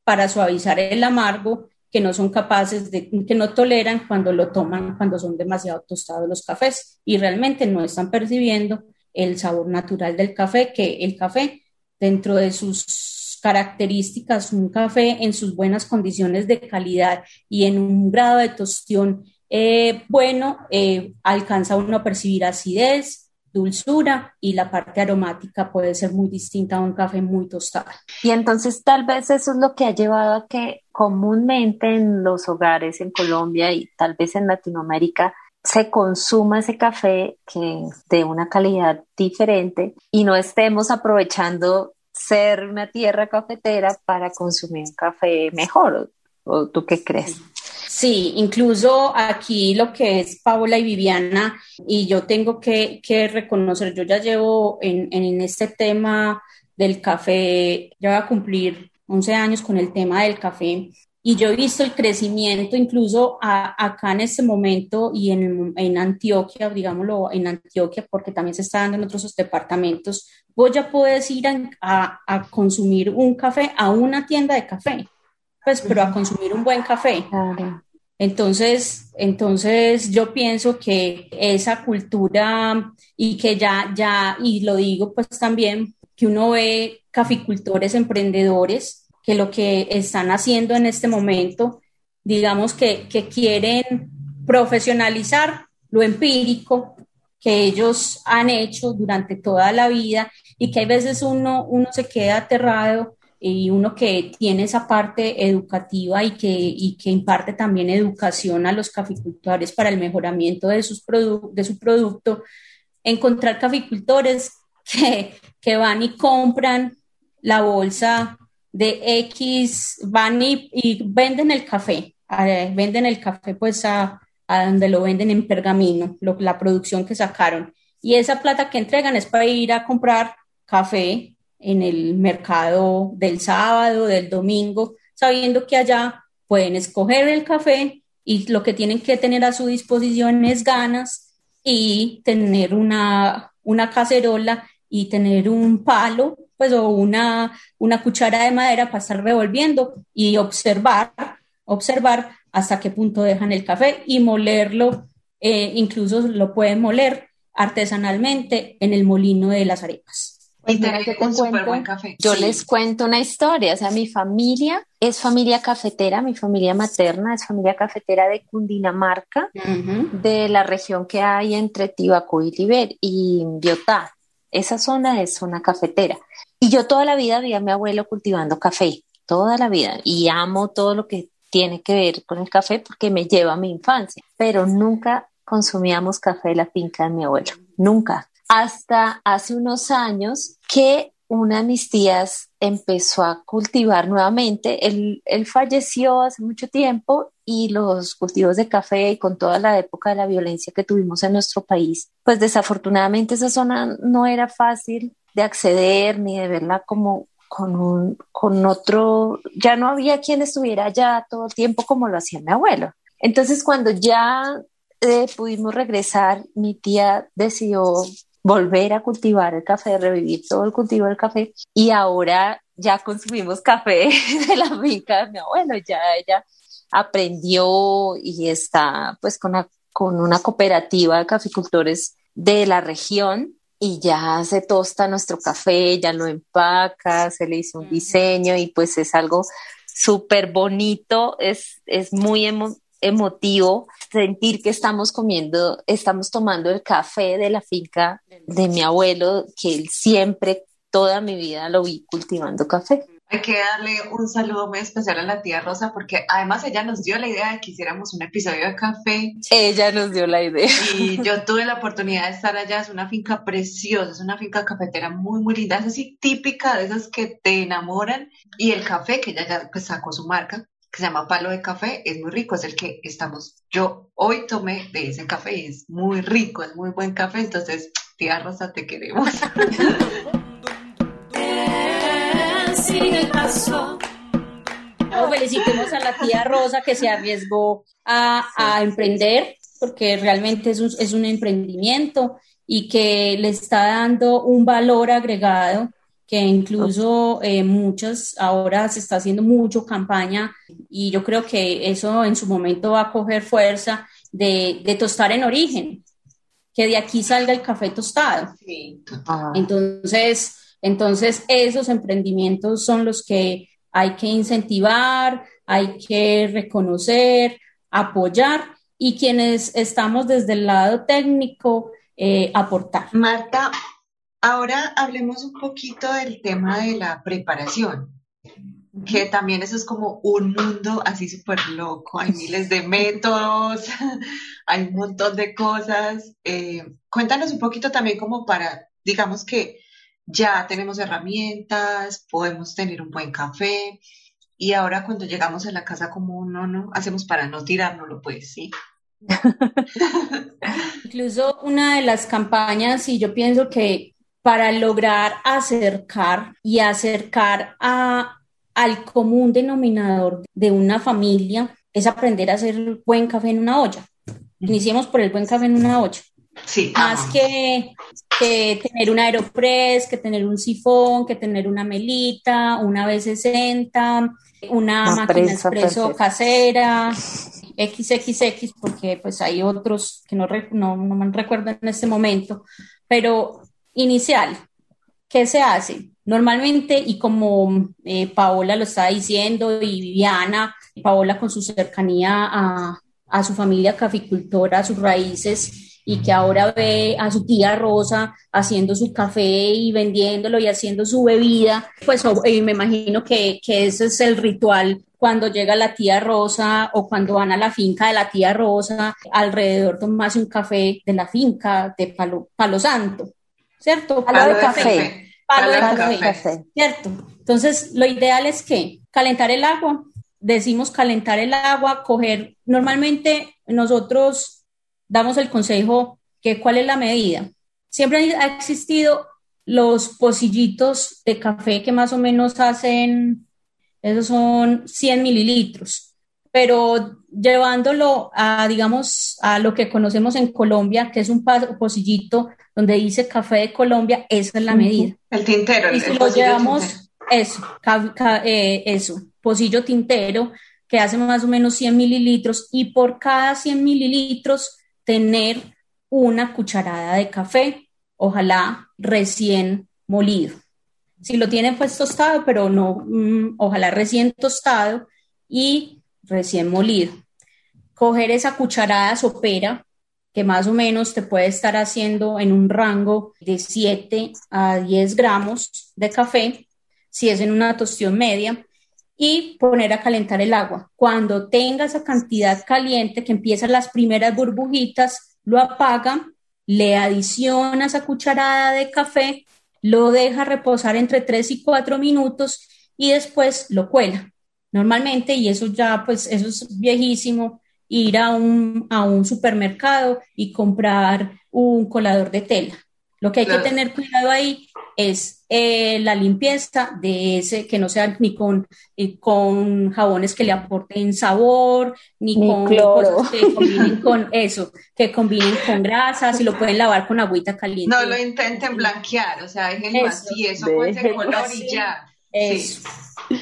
para suavizar el amargo que no son capaces de, que no toleran cuando lo toman, cuando son demasiado tostados los cafés y realmente no están percibiendo el sabor natural del café, que el café dentro de sus características, un café en sus buenas condiciones de calidad y en un grado de tostión eh, bueno, eh, alcanza uno a percibir acidez, dulzura y la parte aromática puede ser muy distinta a un café muy tostado. Y entonces tal vez eso es lo que ha llevado a que comúnmente en los hogares en Colombia y tal vez en Latinoamérica se consuma ese café que de una calidad diferente y no estemos aprovechando ser una tierra cafetera para consumir un café mejor. ¿O tú qué crees? Sí, incluso aquí lo que es Paola y Viviana, y yo tengo que, reconocer, yo ya llevo en, en, este tema del café, ya voy a cumplir 11 años con el tema del café, y yo he visto el crecimiento incluso acá en este momento y en, en, Antioquia, digámoslo, en Antioquia, porque también se está dando en otros departamentos, vos ya puedes ir a, a, consumir un café a una tienda de café, pues, pero a consumir un buen café. Entonces, entonces yo pienso que esa cultura y que ya, ya, y lo digo pues también, que uno ve caficultores emprendedores que lo que están haciendo en este momento, digamos que, quieren profesionalizar lo empírico que ellos han hecho durante toda la vida y que hay veces uno, uno se queda aterrado y uno que tiene esa parte educativa y que, y que imparte también educación a los caficultores para el mejoramiento de, sus de su producto, encontrar caficultores que, que van y compran la bolsa de X van y, venden el café, venden el café pues a, donde lo venden en pergamino, la producción que sacaron. Y esa plata que entregan es para ir a comprar café en el mercado del sábado, del domingo, sabiendo que allá pueden escoger el café y lo que tienen que tener a su disposición es ganas y tener una, una cacerola y tener un palo pues o una, una cuchara de madera para estar revolviendo y observar, observar hasta qué punto dejan el café y molerlo, eh, incluso lo pueden moler artesanalmente en el molino de las arepas. Pues buen café. Yo les cuento una historia, o sea, mi familia es familia cafetera, mi familia materna es familia cafetera de Cundinamarca, de la región que hay entre Tibacú y Liber y Biotá. Esa zona es zona cafetera. Y yo toda la vida vi a mi abuelo cultivando café, toda la vida, y amo todo lo que tiene que ver con el café porque me lleva a mi infancia, pero nunca consumíamos café de la finca de mi abuelo, nunca. Hasta hace unos años que una de mis tías empezó a cultivar nuevamente. Él, falleció hace mucho tiempo y los cultivos de café y con toda la época de la violencia que tuvimos en nuestro país, pues desafortunadamente esa zona no era fácil de acceder ni de verla como con un, con otro, ya no había quien estuviera allá todo el tiempo como lo hacía mi abuelo. Entonces cuando ya eh, pudimos regresar, mi tía decidió volver a cultivar el café, revivir todo el cultivo del café y ahora ya consumimos café de la finca de mi abuelo, ya ella aprendió y está pues con con una cooperativa de caficultores de la región y ya se tosta nuestro café, ya lo empaca, se le hizo un diseño y pues es algo súper bonito, es, es muy emotivo sentir que estamos comiendo, estamos tomando el café de la finca de mi abuelo, que él siempre, toda mi vida lo vi cultivando café. Hay que darle un saludo muy especial a la tía Rosa porque además ella nos dio la idea de que hiciéramos un episodio de café. Ella nos dio la idea. Y yo tuve la oportunidad de estar allá. Es una finca preciosa, es una finca cafetera muy, muy linda. Es así típica de esas que te enamoran. Y el café, que ella ya pues, sacó su marca, que se llama Palo de Café, es muy rico. Es el que estamos. Yo hoy tomé de ese café es muy rico, es muy buen café. Entonces, tía Rosa, te queremos. felicitemos a la tía Rosa que se arriesgó a, a emprender, porque realmente es un, es un emprendimiento y que le está dando un valor agregado que incluso eh, muchas, ahora se está haciendo mucho campaña y yo creo que eso en su momento va a coger fuerza de, de tostar en origen, que de aquí salga el café tostado. Entonces, entonces esos emprendimientos son los que hay que incentivar, hay que reconocer, apoyar y quienes estamos desde el lado técnico, eh, aportar. Marta, ahora hablemos un poquito del tema de la preparación, que también eso es como un mundo así súper loco, hay miles de métodos, hay un montón de cosas. Eh, cuéntanos un poquito también como para, digamos que ya tenemos herramientas, podemos tener un buen café y ahora cuando llegamos a la casa como no, no, hacemos para no tirárnoslo, pues sí. Incluso una de las campañas, y yo pienso que para lograr acercar y acercar a, al común denominador de una familia, es aprender a hacer buen café en una olla. Iniciemos por el buen café en una olla. Sí, Más que, que tener un Aeropress, que tener un sifón, que tener una melita, una B60, una Una máquina expreso casera, XXX, porque pues hay otros que no, no, no me recuerdo en este momento, pero inicial, ¿qué se hace? Normalmente, y como eh, Paola lo estaba diciendo, y Viviana, Paola con su cercanía a, a su familia caficultora, a sus raíces, y que ahora ve a su tía Rosa haciendo su café y vendiéndolo y haciendo su bebida, pues eh, me imagino que, que ese es el ritual cuando llega la tía Rosa o cuando van a la finca de la tía Rosa, alrededor tomarse un café de la finca de Palo, Palo Santo, ¿cierto? Palo de de café. Palo de Palo de café. café. ¿cierto? Entonces, lo ideal es que calentar el agua, decimos calentar el agua, coger, normalmente nosotros damos el consejo que cuál es la medida. Siempre ha existido los pocillitos de café que más o menos hacen, esos son 100 mililitros, pero llevándolo a, digamos, a lo que conocemos en Colombia, que es un pocillito donde dice café de Colombia, esa es la medida. El tintero, el, Y si el lo llevamos, tintero. eso, ca- ca- eh, eso, pocillo tintero, que hace más o menos 100 mililitros, y por cada 100 mililitros tener una cucharada de café, ojalá recién molido. Si lo tienen pues tostado, pero no, mm, ojalá recién tostado y recién molido. Coger esa cucharada sopera, que más o menos te puede estar haciendo en un rango de 7 a 10 gramos de café, si es en una tostión media, y poner a calentar el agua. Cuando tenga esa cantidad caliente, que empiezan las primeras burbujitas, lo apaga, le adiciona esa cucharada de café, lo deja reposar entre 3 y 4 minutos y después lo cuela. Normalmente, y eso ya, pues, eso es viejísimo, ir a un, a un supermercado y comprar un colador de tela. Lo que hay Claro. que tener cuidado ahí es eh, la limpieza de ese, que no sea ni con, eh, con jabones que le aporten sabor, ni, Ni con cloro. cosas que combinen con eso, que combinen con grasas y lo pueden lavar con agüita caliente. No lo intenten blanquear, o sea, déjenlo Eso. así, eso con ese Déjenlo color así. y ya. Eso.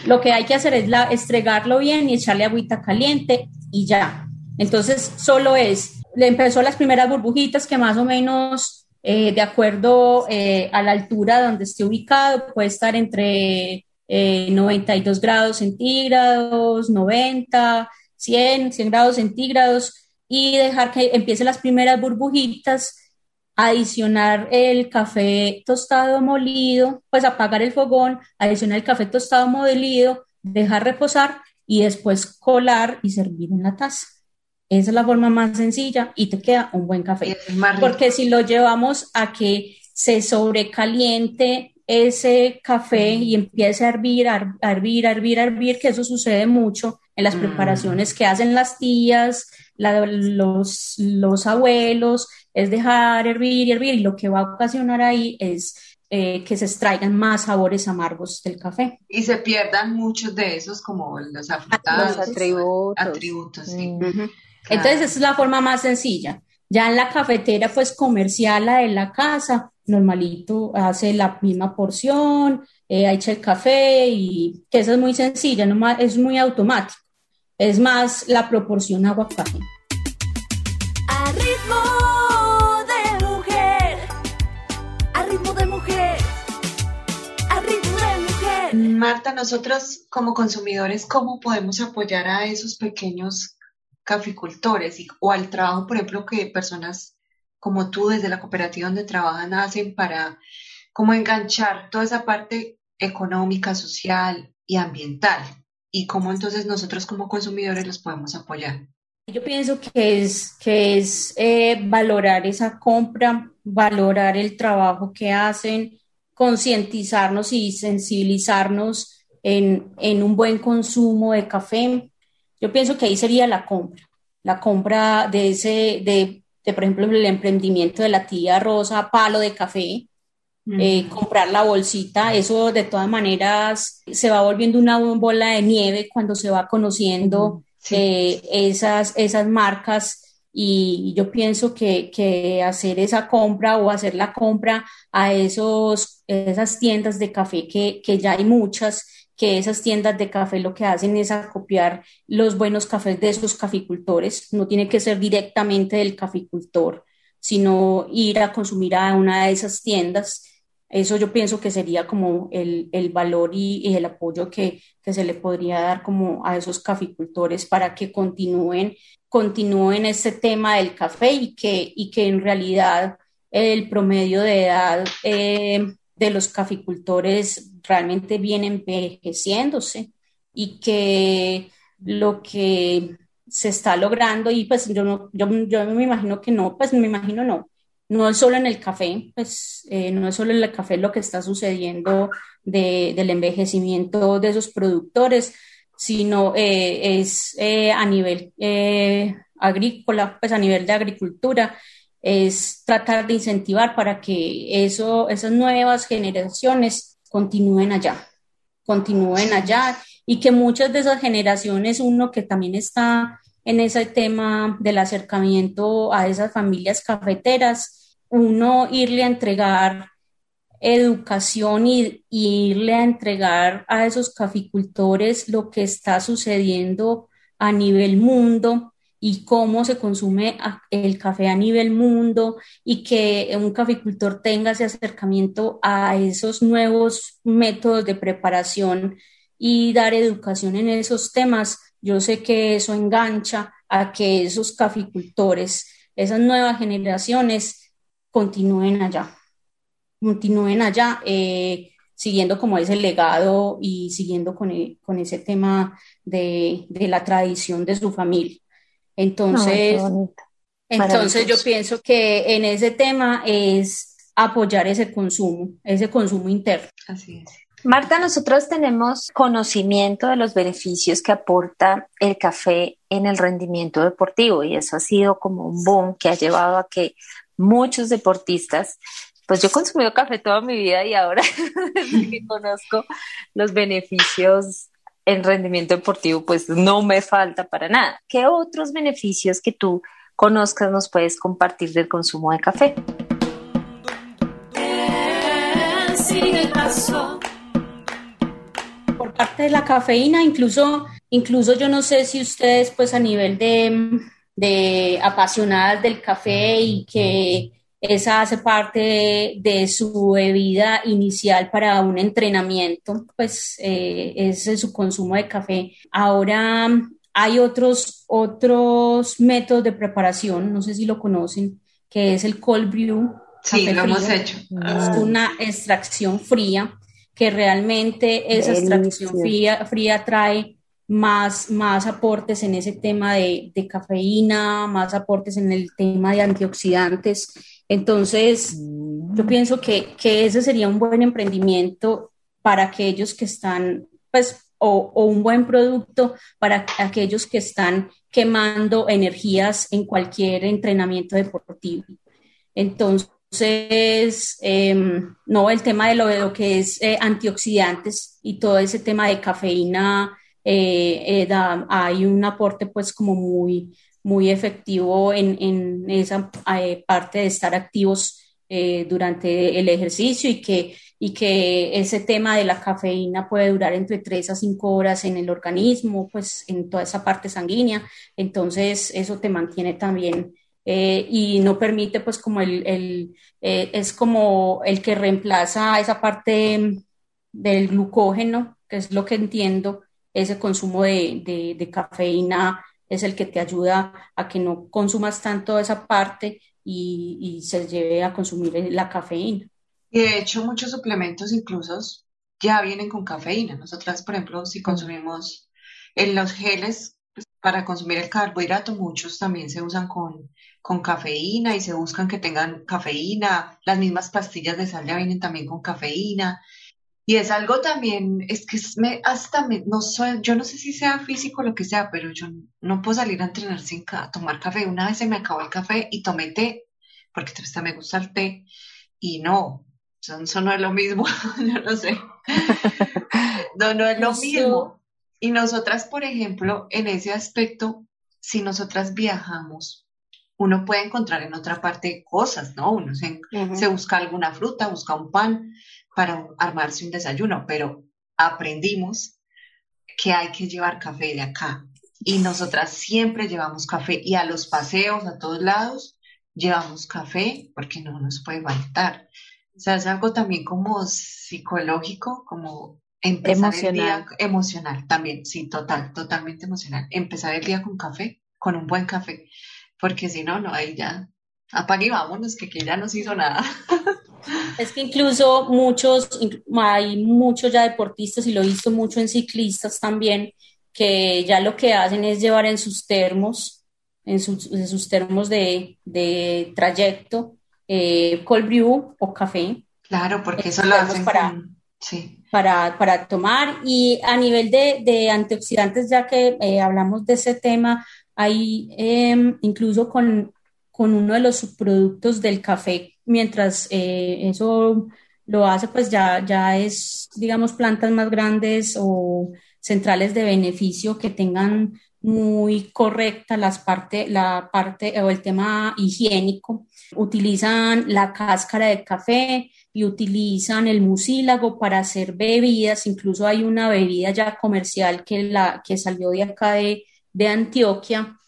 Lo que hay que hacer es la, estregarlo bien y echarle agüita caliente y ya. Entonces, solo es, le empezó las primeras burbujitas que más o menos, eh, de acuerdo eh, a la altura donde esté ubicado, puede estar entre eh, 92 grados centígrados, 90, 100, 100 grados centígrados y dejar que empiece las primeras burbujitas adicionar el café tostado molido, pues apagar el fogón, adicionar el café tostado molido, dejar reposar y después colar y servir en la taza. Esa es la forma más sencilla y te queda un buen café. Porque si lo llevamos a que se sobrecaliente ese café y empiece a hervir, a hervir, a hervir, a hervir, que eso sucede mucho en las Mm. preparaciones que hacen las tías, la- los, los abuelos, es dejar hervir y hervir y lo que va a ocasionar ahí es eh, que se extraigan más sabores amargos del café. Y se pierdan muchos de esos como los afrutados. Los atributos. Atributos, sí. Mm. Claro. Entonces, esa es la forma más sencilla. Ya en la cafetera, pues comercial, la de la casa, normalito, hace la misma porción, eh, echa el café y que esa es muy sencilla, no más- es muy automático. Es más la proporción agua-café. A ritmo de mujer. A ritmo de mujer. A ritmo de mujer. Marta, nosotros como consumidores, ¿cómo podemos apoyar a esos pequeños caficultores y, o al trabajo, por ejemplo, que personas como tú desde la cooperativa donde trabajan hacen para como enganchar toda esa parte económica, social y ambiental? Y cómo entonces nosotros como consumidores los podemos apoyar. Yo pienso que es, que es eh, valorar esa compra, valorar el trabajo que hacen, concientizarnos y sensibilizarnos en, en un buen consumo de café. Yo pienso que ahí sería la compra, la compra de ese, de, de, por ejemplo, el emprendimiento de la tía Rosa, palo de café, eh, comprar la bolsita, eso de todas maneras se va volviendo una bola de nieve cuando se va conociendo Sí. eh, esas, esas marcas y yo pienso que, que hacer esa compra o hacer la compra a esos, esas tiendas de café que, que ya hay muchas, que esas tiendas de café lo que hacen es acopiar los buenos cafés de esos caficultores, no tiene que ser directamente del caficultor, sino ir a consumir a una de esas tiendas. Eso yo pienso que sería como el, el valor y, el apoyo que, que se le podría dar como a esos caficultores para que continúen, continúen este tema del café y que, y que en realidad el promedio de edad eh, de los caficultores realmente viene envejeciéndose y que lo que se está logrando y pues yo no, yo, yo me imagino que no, pues me imagino no, no es solo en el café, pues eh, no es solo en el café lo que está sucediendo de, del envejecimiento de esos productores, sino eh, es eh, a nivel agrícola, pues a nivel de agricultura, es tratar de incentivar para que eso, esas nuevas generaciones continúen allá, continúen allá y que muchas de esas generaciones, uno que también está en ese tema del acercamiento a esas familias cafeteras, uno irle a entregar educación y, y, irle a entregar a esos caficultores lo que está sucediendo a nivel mundo y cómo se consume el café a nivel mundo y que un caficultor tenga ese acercamiento a esos nuevos métodos de preparación y dar educación en esos temas. Yo sé que eso engancha a que esos caficultores, esas nuevas generaciones, continúen allá, continúen allá, eh, siguiendo como ese legado y siguiendo con, el, con ese tema de, de, la tradición de su familia. Entonces, entonces yo pienso que en ese tema es apoyar ese consumo, ese consumo interno. Así es. Marta, nosotros tenemos conocimiento de los beneficios que aporta el café en el rendimiento deportivo y eso ha sido como un boom que ha llevado a que muchos deportistas, pues yo he consumido café toda mi vida y ahora que conozco los beneficios en rendimiento deportivo, pues no me falta para nada. ¿Qué otros beneficios que tú conozcas nos puedes compartir del consumo de café? Por parte de la cafeína, incluso, incluso yo no sé si ustedes, pues a nivel de, de apasionadas del café y que esa hace parte de, de, su bebida inicial para un entrenamiento, pues eh, es su consumo de café. Ahora hay otros, otros métodos de preparación, no sé si lo conocen, que es el cold brew. Sí, lo hemos hecho. Es una extracción fría que realmente esa Delicioso. extracción fría, fría trae más, más aportes en ese tema de, de, cafeína, más aportes en el tema de antioxidantes. Entonces, mm. yo pienso que, que, ese sería un buen emprendimiento para aquellos que están, pues, o, o, un buen producto para aquellos que están quemando energías en cualquier entrenamiento deportivo. Entonces, Entonces, em, no, el tema de lo, de lo que es eh, antioxidantes y todo ese tema de cafeína, eh, eh, da, hay un aporte pues como muy, muy efectivo en, en esa parte de estar activos durante el ejercicio y que, y que ese tema de la cafeína puede durar entre 3 a 5 horas en el organismo, pues en toda esa parte sanguínea. Entonces, eso te mantiene también eh, y no permite pues como el, el eh, es como el que reemplaza esa parte del glucógeno, que es lo que entiendo, ese consumo de, de, cafeína es el que te ayuda a que no consumas tanto esa parte y, y se lleve a consumir la cafeína. Y de hecho muchos suplementos incluso ya vienen con cafeína. Nosotras, por ejemplo, si consumimos en los geles pues, para consumir el carbohidrato, muchos también se usan con, con cafeína y se buscan que tengan cafeína. Las mismas pastillas de sal ya vienen también con cafeína. Y es algo también, es que me, hasta me, no soy, yo no sé si sea físico o lo que sea, pero yo no puedo salir a entrenar sin tomar café. Una vez se me acabó el café y tomé té, porque hasta me gusta el té, y no, eso no es lo mismo, yo no sé. No, no es lo mismo. Y nosotras, por ejemplo, en ese aspecto, si nosotras viajamos, uno puede encontrar en otra parte cosas, ¿no? Uno se, busca alguna fruta, busca un pan para armarse un desayuno, pero aprendimos que hay que llevar café de acá. Y nosotras siempre llevamos café y a los paseos, a todos lados, llevamos café porque no nos puede faltar. O sea, es algo también como psicológico, como empezar el día emocional también, sí, total, totalmente emocional. Empezar el día con café, con un buen café porque si no, no, ahí ya apague y vámonos, que, que ya no se hizo nada. Es que incluso muchos, hay muchos ya deportistas y lo he visto mucho en ciclistas también, que ya lo que hacen es llevar en sus termos, en sus, en sus termos de, de trayecto, eh, cold brew o café. Claro, porque eso lo hacen para, sí. para, para, tomar. Y a nivel de, de antioxidantes, ya que eh, hablamos de ese tema, hay em, incluso con, con, uno de los subproductos del café, mientras eh, eso lo hace, pues ya, ya es, digamos, plantas más grandes o centrales de beneficio que tengan muy correcta las parte, la parte o el tema higiénico. Utilizan la cáscara de café y utilizan el mucílago para hacer bebidas. Incluso hay una bebida ya comercial que, la, que salió de acá de, de Antioquia.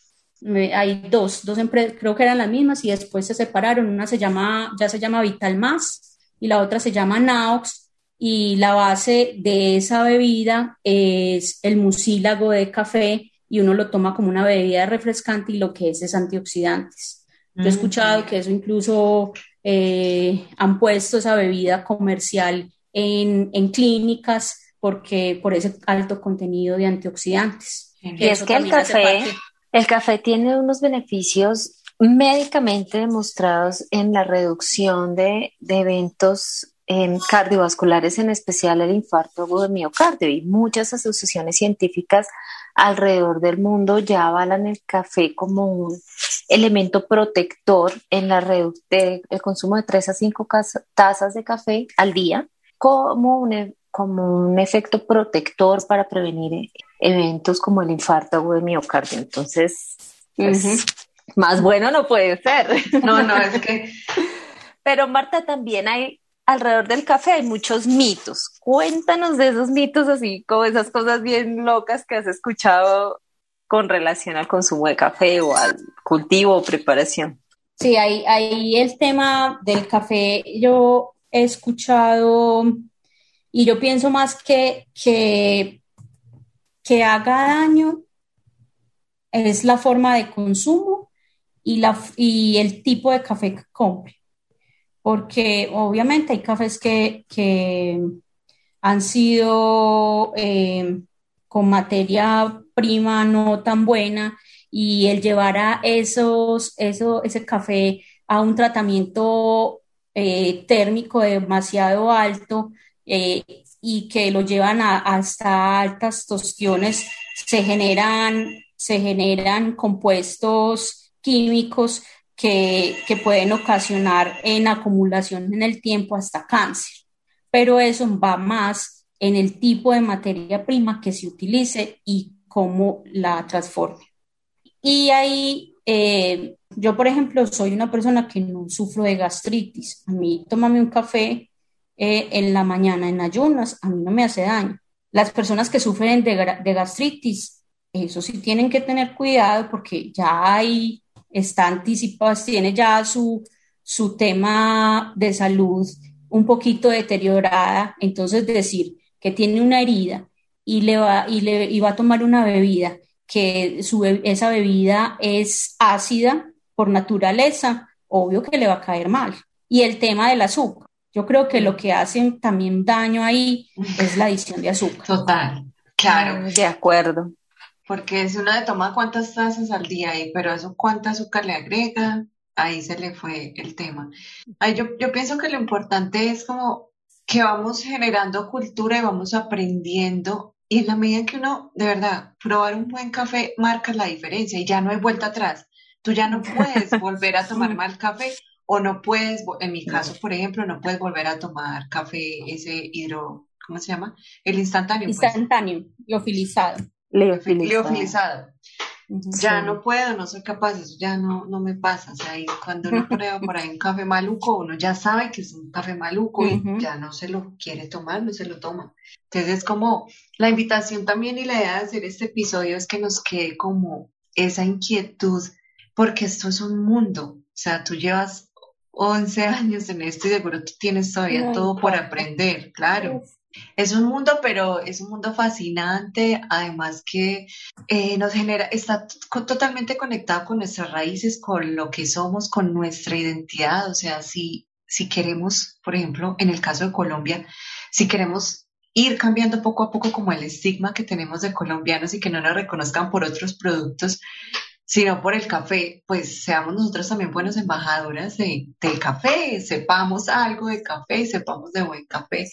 Eh, hay dos, dos empresas, creo que eran las mismas y después se separaron. Una se llama, ya se llama Vital Más y la otra se llama Naox y la base de esa bebida es el mucílago de café y uno lo toma como una bebida refrescante y lo que es es antioxidantes. Yo he escuchado que eso incluso eh, han puesto esa bebida comercial en, en, clínicas porque por ese alto contenido de antioxidantes. Y es que el café, el café tiene unos beneficios médicamente demostrados en la reducción de, eventos em, cardiovasculares, en especial el infarto de miocardio. Y muchas asociaciones científicas alrededor del mundo ya avalan el café como un elemento protector en la reducción del consumo de 3 a 5 tazas de café al día como un, como un efecto protector para prevenir eventos como el infarto o el miocardio. Entonces, pues, más bueno no puede ser. No, no, es que... Pero Marta, también hay alrededor del café hay muchos mitos. Cuéntanos de esos mitos, así como esas cosas bien locas que has escuchado con relación al consumo de café o al cultivo o preparación. Sí, hay, hay el tema del café. Yo he escuchado y yo pienso más que, que, que haga daño es la forma de consumo y, la, y el tipo de café que compre. Porque obviamente hay cafés que, que han sido eh, con materia prima no tan buena y el llevar a esos, eso, ese café a un tratamiento eh, térmico demasiado alto eh, y que lo llevan a, hasta altas tostiones, se generan, se generan compuestos químicos que, que pueden ocasionar en acumulación en el tiempo hasta cáncer. Pero eso va más en el tipo de materia prima que se utilice y cómo la transforme. Y ahí eh, yo, por ejemplo, soy una persona que no sufro de gastritis. A mí, tómame un café eh, en la mañana en ayunas, a mí no me hace daño. Las personas que sufren de, de gastritis, eso sí tienen que tener cuidado porque ya hay, está anticipado, tiene ya su, su tema de salud un poquito deteriorada. Entonces, decir que tiene una herida y, le va, y, le, y va a tomar una bebida que su, esa bebida es ácida por naturaleza, obvio que le va a caer mal. Y el tema del azúcar. Yo creo que lo que hace también daño ahí es la adición de azúcar. Total, claro. De acuerdo. Porque es una de toma cuántas tazas al día, ahí, pero eso cuánta azúcar le agrega, ahí se le fue el tema. Ay, yo, yo pienso que lo importante es como que vamos generando cultura y vamos aprendiendo y en la medida que uno, de verdad, probar un buen café marca la diferencia y ya no hay vuelta atrás. Tú ya no puedes volver a tomar mal café o no puedes, en mi caso, por ejemplo, no puedes volver a tomar café ese hidro, ¿cómo se llama? El instantáneo. Pues. Instantáneo, liofilizado. Liofilizado. Ya no puedo, no soy capaz, eso ya no, no me pasa. O sea, cuando uno prueba por ahí un café maluco, uno ya sabe que es un café maluco y ya no se lo quiere tomar, no se lo toma. Entonces es como la invitación también y la idea de hacer este episodio es que nos quede como esa inquietud, porque esto es un mundo. O sea, tú llevas 11 años en esto y seguro tú tienes todavía todo por aprender, claro. Es un mundo, pero es un mundo fascinante, además que eh, nos genera, está totalmente conectado con nuestras raíces, con lo que somos, con nuestra identidad. O sea, si, si queremos, por ejemplo, en el caso de Colombia, si queremos ir cambiando poco a poco como el estigma que tenemos de colombianos y que no nos reconozcan por otros productos, sino por el café, pues seamos nosotros también buenos embajadoras de, del café, sepamos algo de café, sepamos de buen café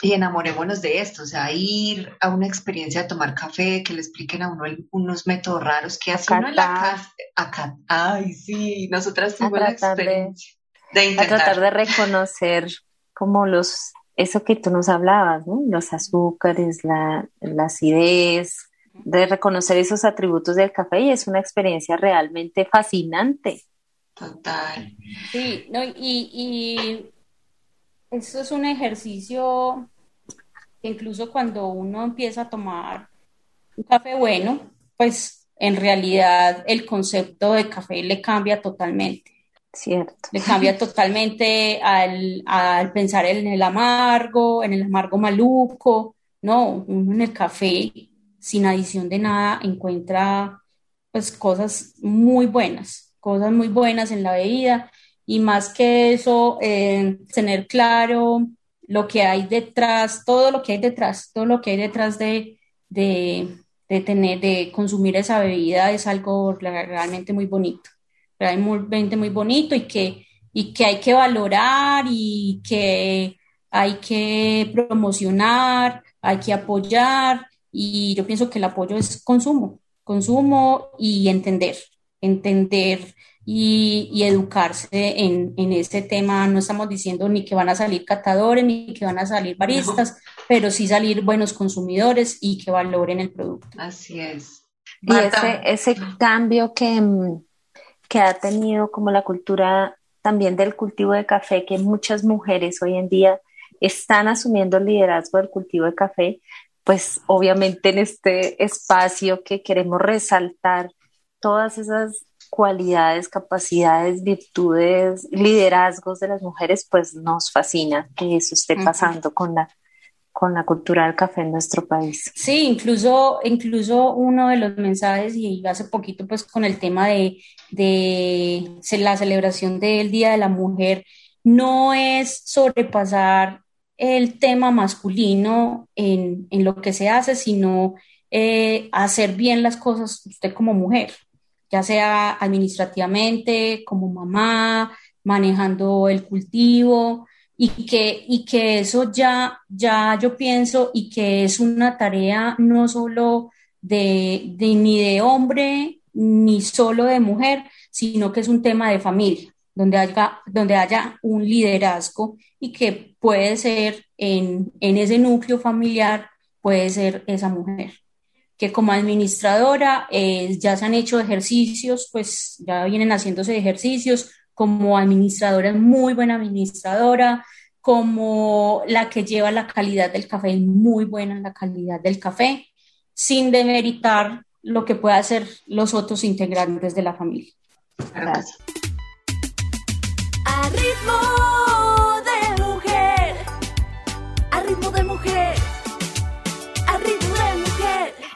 y enamorémonos de esto, o sea, ir a una experiencia de tomar café, que le expliquen a uno unos métodos raros que hace uno en la casa. Acá, ay, sí, nosotras tuvimos la experiencia de, A tratar de reconocer como los, eso que tú nos hablabas, ¿no? Los azúcares, la, la acidez, de reconocer esos atributos del café y es una experiencia realmente fascinante. Total. Sí, no, y, y eso es un ejercicio que incluso cuando uno empieza a tomar un café bueno, pues en realidad el concepto de café le cambia totalmente. Cierto. Le cambia totalmente al, al pensar en el amargo, en el amargo maluco. No, uno en el café, sin adición de nada, encuentra pues cosas muy buenas, cosas muy buenas en la bebida y más que eso, eh, tener claro lo que hay detrás, todo lo que hay detrás, todo lo que hay detrás de, de, de tener, de consumir esa bebida es algo realmente muy bonito, realmente muy bonito y que, y que hay que valorar y que hay que promocionar, hay que apoyar y yo pienso que el apoyo es consumo, consumo y entender, entender y, educarse en, en, este tema. No estamos diciendo ni que van a salir catadores, ni que van a salir baristas, pero sí salir buenos consumidores y que valoren el producto. Así es. Y ese, ese cambio que, que ha tenido como la cultura también del cultivo de café, que muchas mujeres hoy en día están asumiendo el liderazgo del cultivo de café, pues obviamente en este espacio que queremos resaltar todas esas cualidades, capacidades, virtudes, liderazgos de las mujeres, pues nos fascina que eso esté pasando con la con la cultura del café en nuestro país. Sí, incluso, incluso uno de los mensajes, y hace poquito pues con el tema de, de la celebración del Día de la Mujer, no es sobrepasar el tema masculino en, en lo que se hace, sino eh, hacer bien las cosas usted como mujer ya sea administrativamente, como mamá, manejando el cultivo, y que, y que eso ya, ya yo pienso y que es una tarea no solo de, ni de hombre ni solo de mujer, sino que es un tema de familia, donde haya, donde haya un liderazgo y que puede ser en, en ese núcleo familiar, puede ser esa mujer que como administradora eh, ya se han hecho ejercicios, pues ya vienen haciéndose ejercicios, como administradora es muy buena administradora, como la que lleva la calidad del café es muy buena en la calidad del café, sin demeritar lo que puedan hacer los otros integrantes de la familia. Gracias.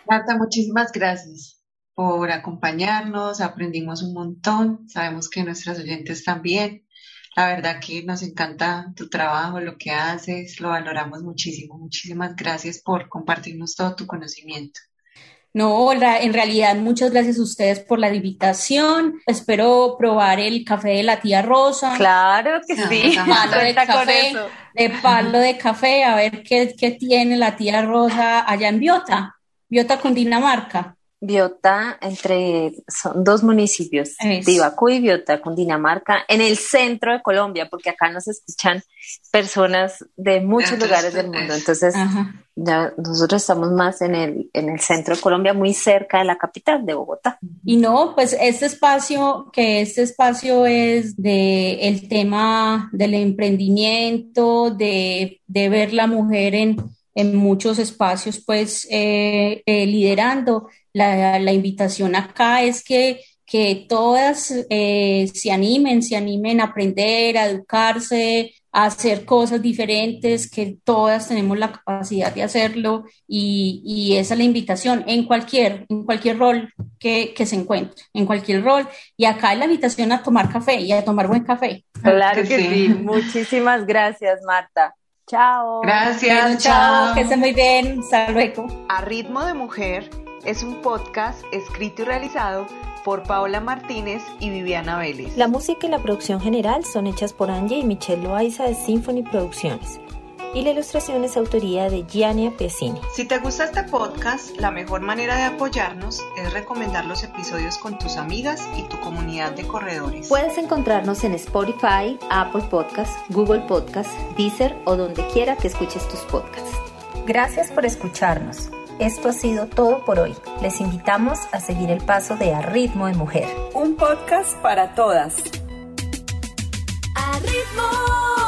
Marta, muchísimas gracias por acompañarnos. Aprendimos un montón. Sabemos que nuestras oyentes también. La verdad que nos encanta tu trabajo, lo que haces, lo valoramos muchísimo. Muchísimas gracias por compartirnos todo tu conocimiento. No, en realidad muchas gracias a ustedes por la invitación. Espero probar el café de la tía Rosa. Claro que No, sí. Palo de café, de palo de café, a ver qué, qué tiene la tía Rosa allá en Biota, Biota con Dinamarca. Biota, entre, son dos municipios, Eso. Tibacú y Biota, Cundinamarca, en el centro de Colombia, porque acá nos escuchan personas de muchos Entonces, lugares del mundo. es- Entonces, Ajá. ya nosotros estamos más en el, en el centro de Colombia, muy cerca de la capital de Bogotá. Y no, pues este espacio, que este espacio es de el tema del emprendimiento, de, de ver la mujer en, en muchos espacios, pues eh, eh, liderando. La, la invitación acá es que, que todas eh, se animen, se animen a aprender, a educarse, a hacer cosas diferentes, que todas tenemos la capacidad de hacerlo y, y esa es la invitación en cualquier, en cualquier rol que, que se encuentre, en cualquier rol. Y acá es la invitación a tomar café y a tomar buen café. Claro que sí. sí. Muchísimas gracias, Marta. Chao. Gracias, Bueno, chao. que estén muy bien, hasta luego. A Ritmo de Mujer es un podcast escrito y realizado por Paola Martínez y Viviana Vélez. La música y la producción general son hechas por Angie y Michelle Loaiza de Symphony Producciones. Y la ilustración es autoría de Gianni Piacini. Si te gusta este podcast, la mejor manera de apoyarnos es recomendar los episodios con tus amigas y tu comunidad de corredores. Puedes encontrarnos en Spotify, Apple Podcasts, Google Podcasts, Deezer o donde quiera que escuches tus podcasts. Gracias por escucharnos. Esto ha sido todo por hoy. Les invitamos a seguir el paso de A Ritmo de Mujer. un podcast para todas. A ritmo